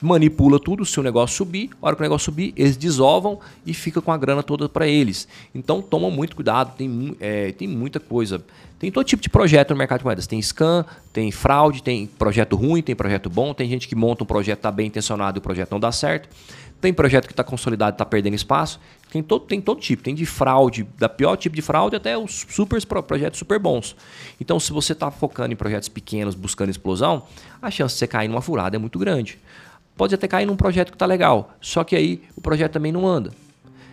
manipula tudo, se o negócio subir, a hora que o negócio subir, eles desovam e fica com a grana toda para eles. Então toma muito cuidado, tem, é, tem muita coisa. Tem todo tipo de projeto no mercado de moedas. Tem scam, tem fraude, tem projeto ruim, tem projeto bom, tem gente que monta um projeto, está bem intencionado e o projeto não dá certo. Tem projeto que está consolidado e está perdendo espaço. Tem todo, tem todo tipo. Tem de fraude, da pior tipo de fraude até os super projetos super bons. Então, se você está focando em projetos pequenos, buscando explosão, a chance de você cair numa furada é muito grande. Pode até cair num projeto que está legal, só que aí o projeto também não anda.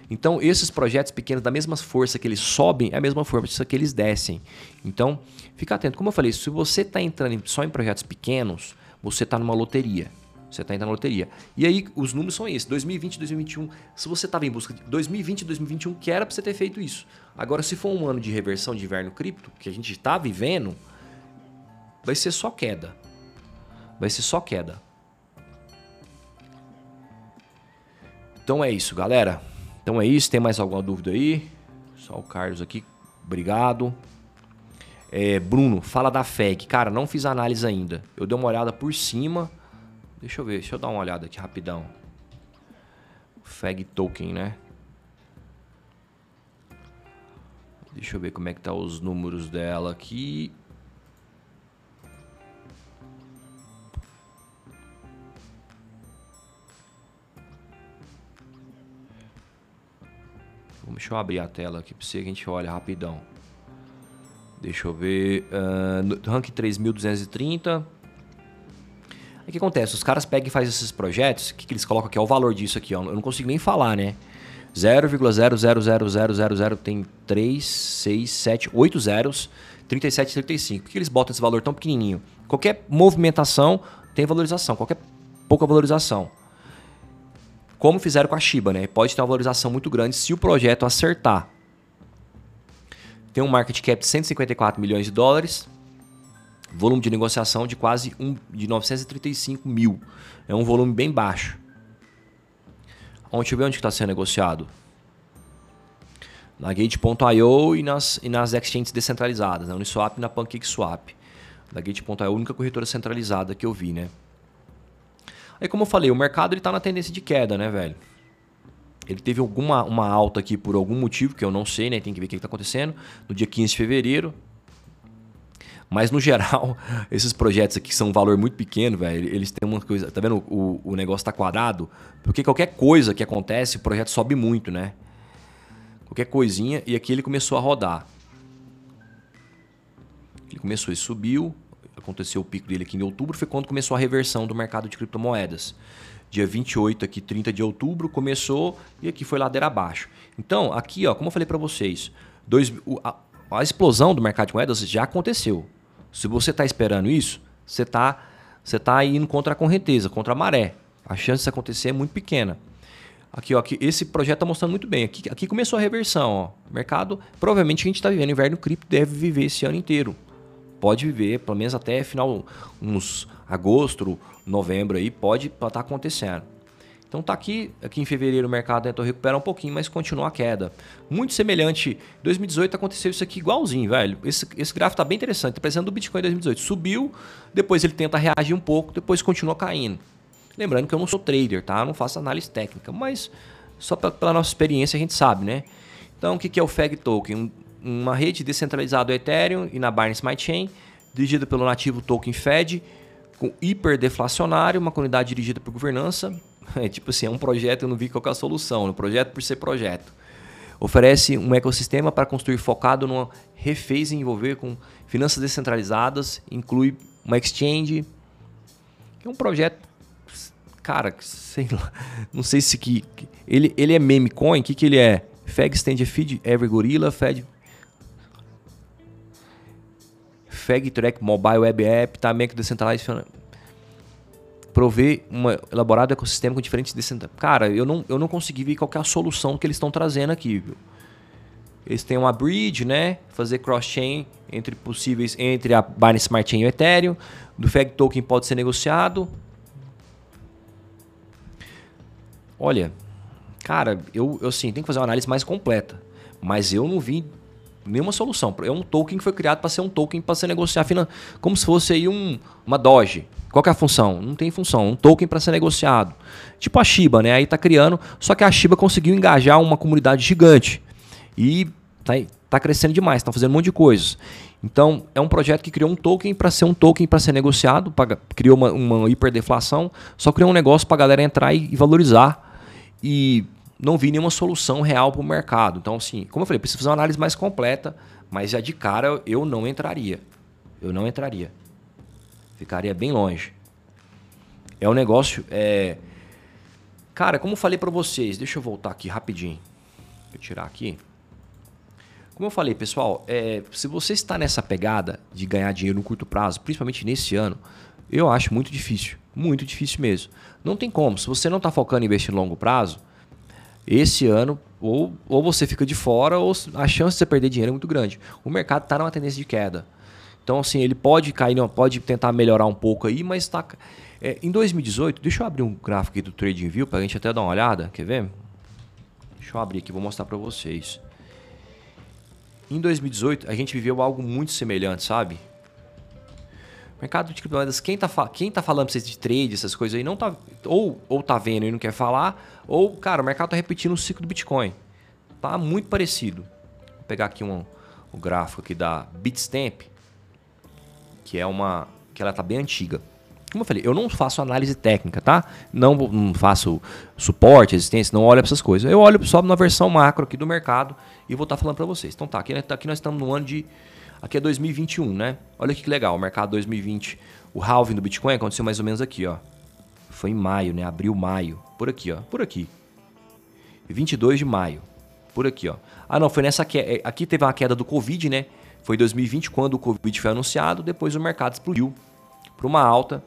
Então, esses projetos pequenos, da mesma força que eles sobem, é a mesma força que eles descem. Então, fica atento. Como eu falei, se você está entrando só em projetos pequenos, você está numa loteria. Você está entrando na loteria. E aí, os números são esses: 2020, 2021. Se você estava em busca de 2020 e 2021, que era para você ter feito isso. Agora, se for um ano de reversão de inverno cripto, que a gente está vivendo, vai ser só queda. Vai ser só queda. Então é isso, galera. Então é isso. Tem mais alguma dúvida aí? Só o Carlos aqui. Obrigado. É, Bruno, fala da FEG. Cara, não fiz análise ainda. Eu dei uma olhada por cima. Deixa eu ver, deixa eu dar uma olhada aqui rapidão. Fag token, né? Deixa eu ver como é que tá os números dela aqui. Deixa eu abrir a tela aqui para você que a gente olha rapidão. Deixa eu ver. Uh, rank 3230. Aí o que acontece? Os caras pegam e fazem esses projetos, o que, que eles colocam aqui? É o valor disso aqui, ó. Eu não consigo nem falar, né? 0,00000 tem 3, 6, 7, 8 zeros, 37, 35. Por que eles botam esse valor tão pequenininho? Qualquer movimentação tem valorização, qualquer pouca valorização. Como fizeram com a Shiba, né? Pode ter uma valorização muito grande se o projeto acertar. Tem um market cap de 154 milhões de dólares, volume de negociação de quase um, de 935 mil. É um volume bem baixo. Onde eu ver onde está sendo negociado. Na Gate.io e nas, e nas exchanges descentralizadas, na Uniswap e na PancakeSwap. Na Gate.io, a única corretora centralizada que eu vi, né? Aí, como eu falei, o mercado ele tá na tendência de queda, né, velho? Ele teve alguma uma alta aqui por algum motivo que eu não sei, né? Tem que ver o que está acontecendo. No dia 15 de fevereiro. Mas no geral, (laughs) esses projetos aqui são um valor muito pequeno, velho. Eles têm uma coisa. Tá vendo? O, o negócio está quadrado. Porque qualquer coisa que acontece, o projeto sobe muito, né? Qualquer coisinha. E aqui ele começou a rodar. Ele começou e subiu. Aconteceu o pico dele aqui em outubro. Foi quando começou a reversão do mercado de criptomoedas dia 28 aqui, 30 de outubro, começou e aqui foi ladeira abaixo. Então, aqui, ó, como eu falei para vocês, dois, a, a, explosão do mercado de moedas já aconteceu. Se você está esperando isso, você está você tá indo contra a correnteza, contra a maré. A chance de acontecer é muito pequena. Aqui, ó, aqui, esse projeto está mostrando muito bem. Aqui, aqui começou a reversão. Ó. O mercado, provavelmente, a gente está vivendo inverno cripto, deve viver esse ano inteiro. Pode viver, pelo menos até final, uns agosto, novembro aí, pode estar tá acontecendo. Então tá aqui, aqui em fevereiro o mercado tentou recuperar um pouquinho, mas continua a queda. Muito semelhante, 2018 aconteceu isso aqui igualzinho, velho. Esse, esse gráfico tá bem interessante, tá parecendo do Bitcoin em 2018. Subiu, depois ele tenta reagir um pouco, depois continua caindo. Lembrando que eu não sou trader, tá? Eu não faço análise técnica, mas só pela nossa experiência a gente sabe, né? Então o que é o FEG Token? Uma rede descentralizada do Ethereum e na Binance Smart Chain, dirigida pelo nativo token FED, com hiperdeflacionário, uma comunidade dirigida por governança. (laughs) É tipo assim, é um projeto, eu não vi qual é a solução, um projeto por ser projeto. Oferece um ecossistema para construir focado numa refez envolver com finanças descentralizadas, inclui uma exchange. É um projeto, cara, sei lá, (laughs) não sei se que ele, ele é meme coin, o que, que ele é? Feg Stand Feed Every Gorilla, Fed FagTrack Mobile Web App, também que Decentralized prover um elaborado ecossistema com diferentes descentralizados. Cara, eu não, eu não consegui ver qual é a solução que eles estão trazendo aqui, viu? Eles têm uma bridge, né? Fazer cross-chain entre possíveis entre a Binance Smart Chain e o Ethereum. Do Fag Token pode ser negociado. Olha, cara, eu, eu sim, tem que fazer uma análise mais completa. Mas eu não vi nenhuma solução. É um token que foi criado para ser um token para ser negociar como se fosse aí um, uma Doge. Qual é a função? Não tem função. Um token para ser negociado. Tipo a Shiba, né? Aí tá criando. Só que a Shiba conseguiu engajar uma comunidade gigante. E tá, tá crescendo demais, estão fazendo um monte de coisas. Então, é um projeto que criou um token para ser um token para ser negociado, pra, criou uma, uma hiperdeflação, só criou um negócio para a galera entrar e, e valorizar. E não vi nenhuma solução real para o mercado. Então, assim, como eu falei, preciso fazer uma análise mais completa, mas já de cara eu não entraria. Eu não entraria. Ficaria bem longe. É um negócio. É... Cara, como eu falei para vocês, deixa eu voltar aqui rapidinho. Deixa eu tirar aqui. Como eu falei, pessoal, é, se você está nessa pegada de ganhar dinheiro no curto prazo, principalmente nesse ano, eu acho muito difícil. Muito difícil mesmo. Não tem como. Se você não está focando em investir no longo prazo, esse ano, ou, ou você fica de fora, ou a chance de você perder dinheiro é muito grande. O mercado está numa tendência de queda. Então, assim, ele pode cair, pode tentar melhorar um pouco aí, mas está. É, em 2018, deixa eu abrir um gráfico aqui do TradingView para a gente até dar uma olhada. Quer ver? Deixa eu abrir aqui, vou mostrar para vocês. Em 2018, a gente viveu algo muito semelhante, sabe? Mercado de criptomoedas, quem tá, quem tá falando pra vocês de trade, essas coisas aí, não tá. Ou, ou tá vendo e não quer falar, ou, cara, o mercado tá repetindo o ciclo do Bitcoin. Tá muito parecido. Vou pegar aqui um, um gráfico aqui da Bitstamp, que é uma. que ela tá bem antiga. Como eu falei, eu não faço análise técnica, tá? Não, não faço suporte, existência, não olho para essas coisas. Eu olho só na versão macro aqui do mercado e vou estar tá falando para vocês. Então tá, aqui, aqui nós estamos no ano de Aqui é 2021, né? Olha que legal, o mercado 2020, o halving do Bitcoin aconteceu mais ou menos aqui, ó. Foi em maio, né? Abril, maio. Por aqui, ó. Por aqui. 22 de maio. Por aqui, ó. Ah, não, foi nessa queda. É, aqui teve uma queda do Covid, né? Foi 2020 quando o Covid foi anunciado, depois o mercado explodiu para uma alta.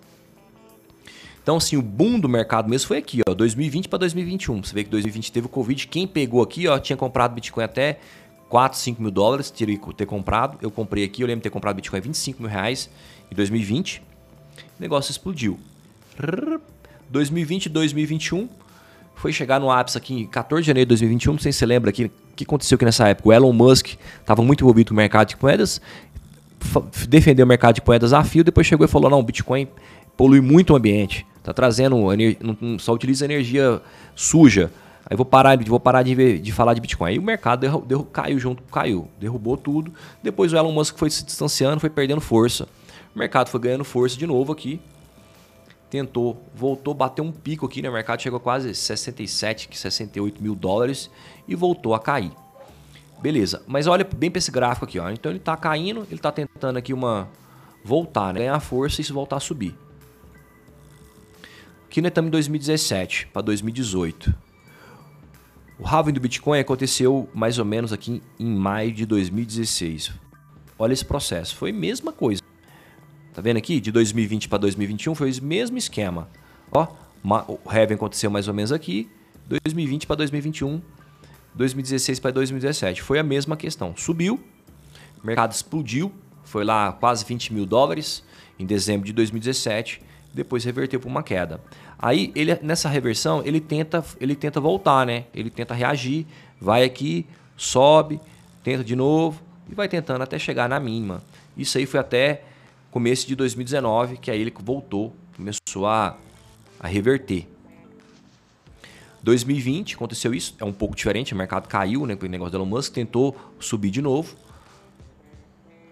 Então, assim, o boom do mercado mesmo foi aqui, ó, 2020 para 2021. Você vê que 2020 teve o Covid. Quem pegou aqui, ó, tinha comprado Bitcoin até 4, 5 mil dólares, que ter comprado. Eu comprei aqui, eu lembro de ter comprado Bitcoin a 25 mil reais em 2020. O negócio explodiu. 2020 2021 foi chegar no ápice aqui em 14 de janeiro de 2021. Não sei se você lembra aqui o que aconteceu aqui nessa época. O Elon Musk estava muito envolvido com o mercado de moedas, defendeu o mercado de moedas a fio, depois chegou e falou: não, o Bitcoin polui muito o ambiente tá trazendo, só utiliza energia suja. Aí vou parar, vou parar de, de falar de Bitcoin. Aí o mercado derru, derru, caiu junto, caiu, derrubou tudo. Depois o Elon Musk foi se distanciando, foi perdendo força. O mercado foi ganhando força de novo aqui. Tentou, voltou, bateu um pico aqui, né? O mercado chegou a quase 67, 68 mil dólares e voltou a cair. Beleza, mas olha bem para esse gráfico aqui, ó. Então ele está caindo, ele está tentando aqui uma voltar, né? ganhar força e se voltar a subir. Aqui nós estamos em 2017 para 2018. O halving do Bitcoin aconteceu mais ou menos aqui em maio de 2016. Olha esse processo, foi a mesma coisa. Tá vendo aqui? De 2020 para 2021 foi o mesmo esquema. Ó, o halving aconteceu mais ou menos aqui, 2020 para 2021 2016 para 2017. Foi a mesma questão. Subiu, o mercado explodiu, foi lá quase 20 mil dólares em dezembro de 2017, depois reverteu para uma queda. Aí ele nessa reversão ele tenta ele tenta voltar, né? Ele tenta reagir, vai aqui, sobe, tenta de novo e vai tentando até chegar na mínima. Isso aí foi até começo de 2019 que aí ele voltou, começou a, a reverter. 2020 aconteceu isso, é um pouco diferente, o mercado caiu, né? O negócio do Elon Musk tentou subir de novo,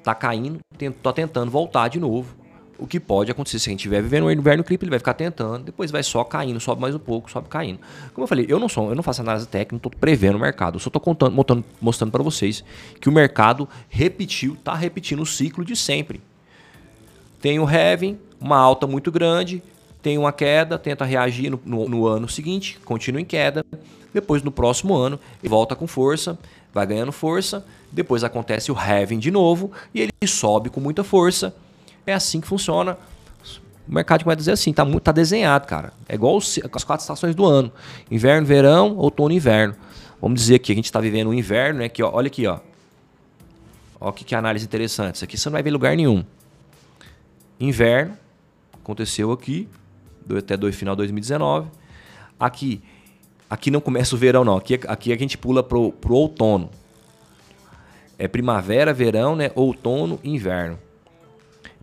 tá caindo, tá tentando voltar de novo. O que pode acontecer se a gente estiver vivendo o inverno cripto, ele vai ficar tentando, depois vai só caindo, sobe mais um pouco, sobe caindo. Como eu falei, eu não sou, eu não faço análise técnica, não estou prevendo o mercado, eu só estou contando, mostrando, mostrando para vocês que o mercado repetiu, tá repetindo o ciclo de sempre. Tem o having, uma alta muito grande, tem uma queda, tenta reagir no, no, no, ano seguinte, continua em queda. Depois, no próximo ano, ele volta com força, vai ganhando força. Depois acontece o halving de novo e ele sobe com muita força. É assim que funciona. O mercado de moedas é assim, tá, muito, tá desenhado, cara. É igual os, as quatro estações do ano: inverno, verão, outono e inverno. Vamos dizer que a gente está vivendo o inverno, né? Que, ó, olha aqui, ó. Olha que, que análise interessante. Isso aqui você não vai ver lugar nenhum. Inverno, aconteceu aqui, até do final de 2019. Aqui, aqui não começa o verão, não. Aqui, aqui a gente pula pro, pro outono. É primavera, verão, né? Outono inverno.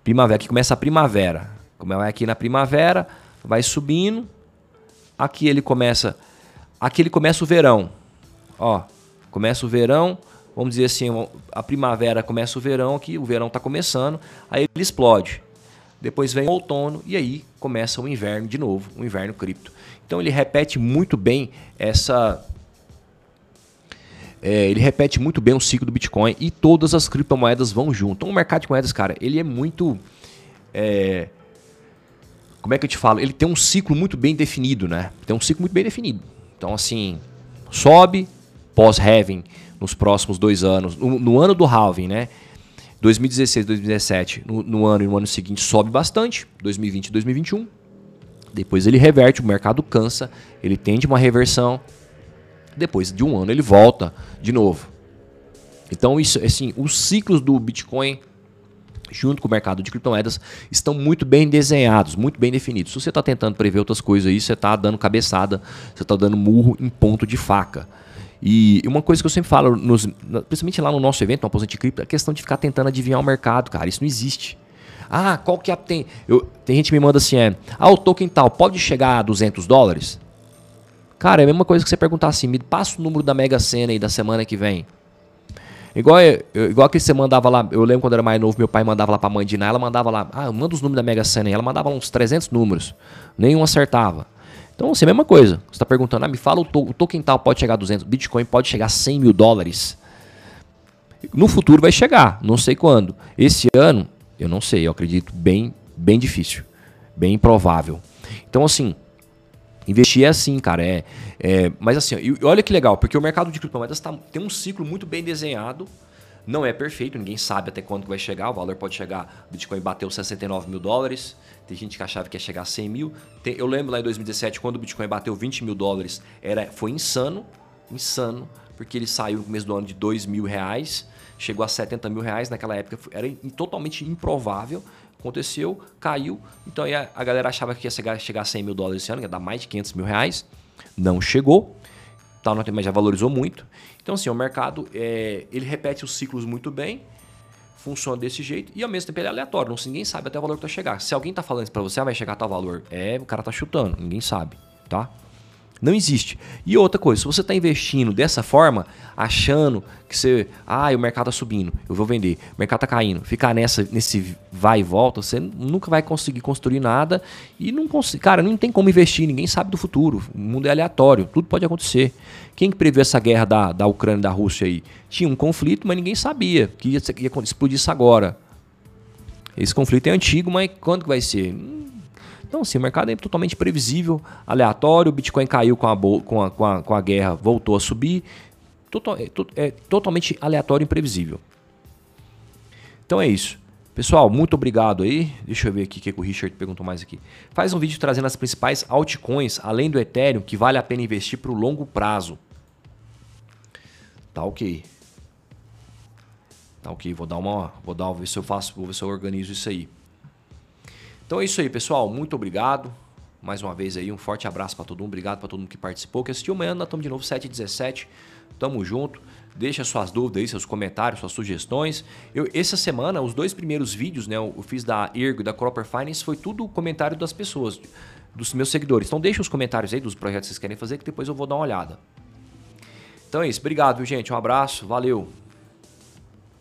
Primavera, aqui começa a primavera. Como vai aqui na primavera, vai subindo. Aqui ele começa. Aqui ele começa o verão. Ó, começa o verão. Vamos dizer assim, a primavera começa o verão aqui, o verão está começando, aí ele explode. Depois vem o outono e aí começa o inverno de novo, o inverno cripto. Então ele repete muito bem essa. É, ele repete muito bem o ciclo do Bitcoin e todas as criptomoedas vão junto. Então o mercado de moedas, cara, ele é muito. É, como é que eu te falo? Ele tem um ciclo muito bem definido, né? Tem um ciclo muito bem definido. Então, assim, sobe pós-halving nos próximos dois anos. No, no ano do halving, né? 2016, 2017, no, no ano e no ano seguinte sobe bastante, 2020 e 2021. Depois ele reverte, o mercado cansa, ele tende uma reversão. Depois de um ano ele volta de novo. Então, isso, assim, os ciclos do Bitcoin junto com o mercado de criptomoedas estão muito bem desenhados, muito bem definidos. Se você está tentando prever outras coisas aí, você está dando cabeçada, você está dando murro em ponto de faca. E uma coisa que eu sempre falo, nos, principalmente lá no nosso evento, no Aposente Cripto, é a questão de ficar tentando adivinhar o mercado, cara. Isso não existe. Ah, qual que é. Tem, eu, tem gente que me manda assim: é. Ah, o token tal pode chegar a 200 dólares? Cara, é a mesma coisa que você perguntar assim: me passa o número da Mega Sena aí da semana que vem. Igual, igual que você mandava lá, eu lembro quando eu era mais novo, meu pai mandava lá pra mãe de ela mandava lá, ah, manda os números da Mega Sena aí. Ela mandava uns 300 números, nenhum acertava. Então, assim, a mesma coisa. Você está perguntando, ah, me fala o, to o token tal pode chegar a 200, Bitcoin pode chegar a 100 mil dólares. No futuro vai chegar, não sei quando. Esse ano, eu não sei, eu acredito bem, bem difícil, bem improvável. Então, assim, investir é assim, cara. É, é mas assim, olha que legal, porque o mercado de criptomoedas tá, tem um ciclo muito bem desenhado não é perfeito, ninguém sabe até quando vai chegar. O valor pode chegar. O Bitcoin bateu 69 mil dólares. Tem gente que achava que ia chegar a 100 mil. Tem, eu lembro lá em 2017, quando o Bitcoin bateu 20 mil dólares, era, foi insano. Insano. Porque ele saiu no começo do ano de 2 mil reais, chegou a 70 mil reais. Naquela época era totalmente improvável. Aconteceu, caiu. Então aí a, galera achava que ia chegar, chegar a 100 mil dólares esse ano, ia dar mais de 500 mil reais. Não chegou. Tal, mas já valorizou muito. Então, assim, o mercado é, ele repete os ciclos muito bem, funciona desse jeito e ao mesmo tempo ele é aleatório, não ninguém sabe até o valor que vai chegar. Se alguém está falando para você, ah, vai chegar tal valor, é, o cara tá chutando, ninguém sabe, tá? Não existe. E outra coisa, se você está investindo dessa forma, achando que você, ah, o mercado está subindo, eu vou vender, o mercado está caindo, ficar nessa, nesse vai e volta, você nunca vai conseguir construir nada e não consegue, cara, não tem como investir, ninguém sabe do futuro, o mundo é aleatório, tudo pode acontecer. Quem que previu essa guerra da, da Ucrânia e da Rússia aí? Tinha um conflito, mas ninguém sabia que ia, ia explodir isso agora. Esse conflito é antigo, mas quando que vai ser? Então, assim, o mercado é totalmente previsível, aleatório. O Bitcoin caiu com a, com a, com a, com a guerra, voltou a subir. Total, é, é totalmente aleatório e imprevisível. Então é isso. Pessoal, muito obrigado aí. Deixa eu ver aqui o que o Richard perguntou mais aqui. Faz um vídeo trazendo as principais altcoins, além do Ethereum, que vale a pena investir para o longo prazo. Tá ok. Tá ok, vou dar uma. Vou dar, vou ver se eu faço, vou ver se eu organizo isso aí. Então é isso aí, pessoal. Muito obrigado. Mais uma vez aí, um forte abraço para todo mundo. Obrigado para todo mundo que participou, que assistiu. Amanhã nós estamos de novo 7 h 17 Tamo junto. Deixa suas dúvidas aí, seus comentários, suas sugestões. Eu, essa semana, os dois primeiros vídeos, né? Eu fiz da Ergo e da Cropper Finance, foi tudo comentário das pessoas, dos meus seguidores. Então deixa os comentários aí dos projetos que vocês querem fazer, que depois eu vou dar uma olhada. Então é isso. Obrigado, gente? Um abraço. Valeu.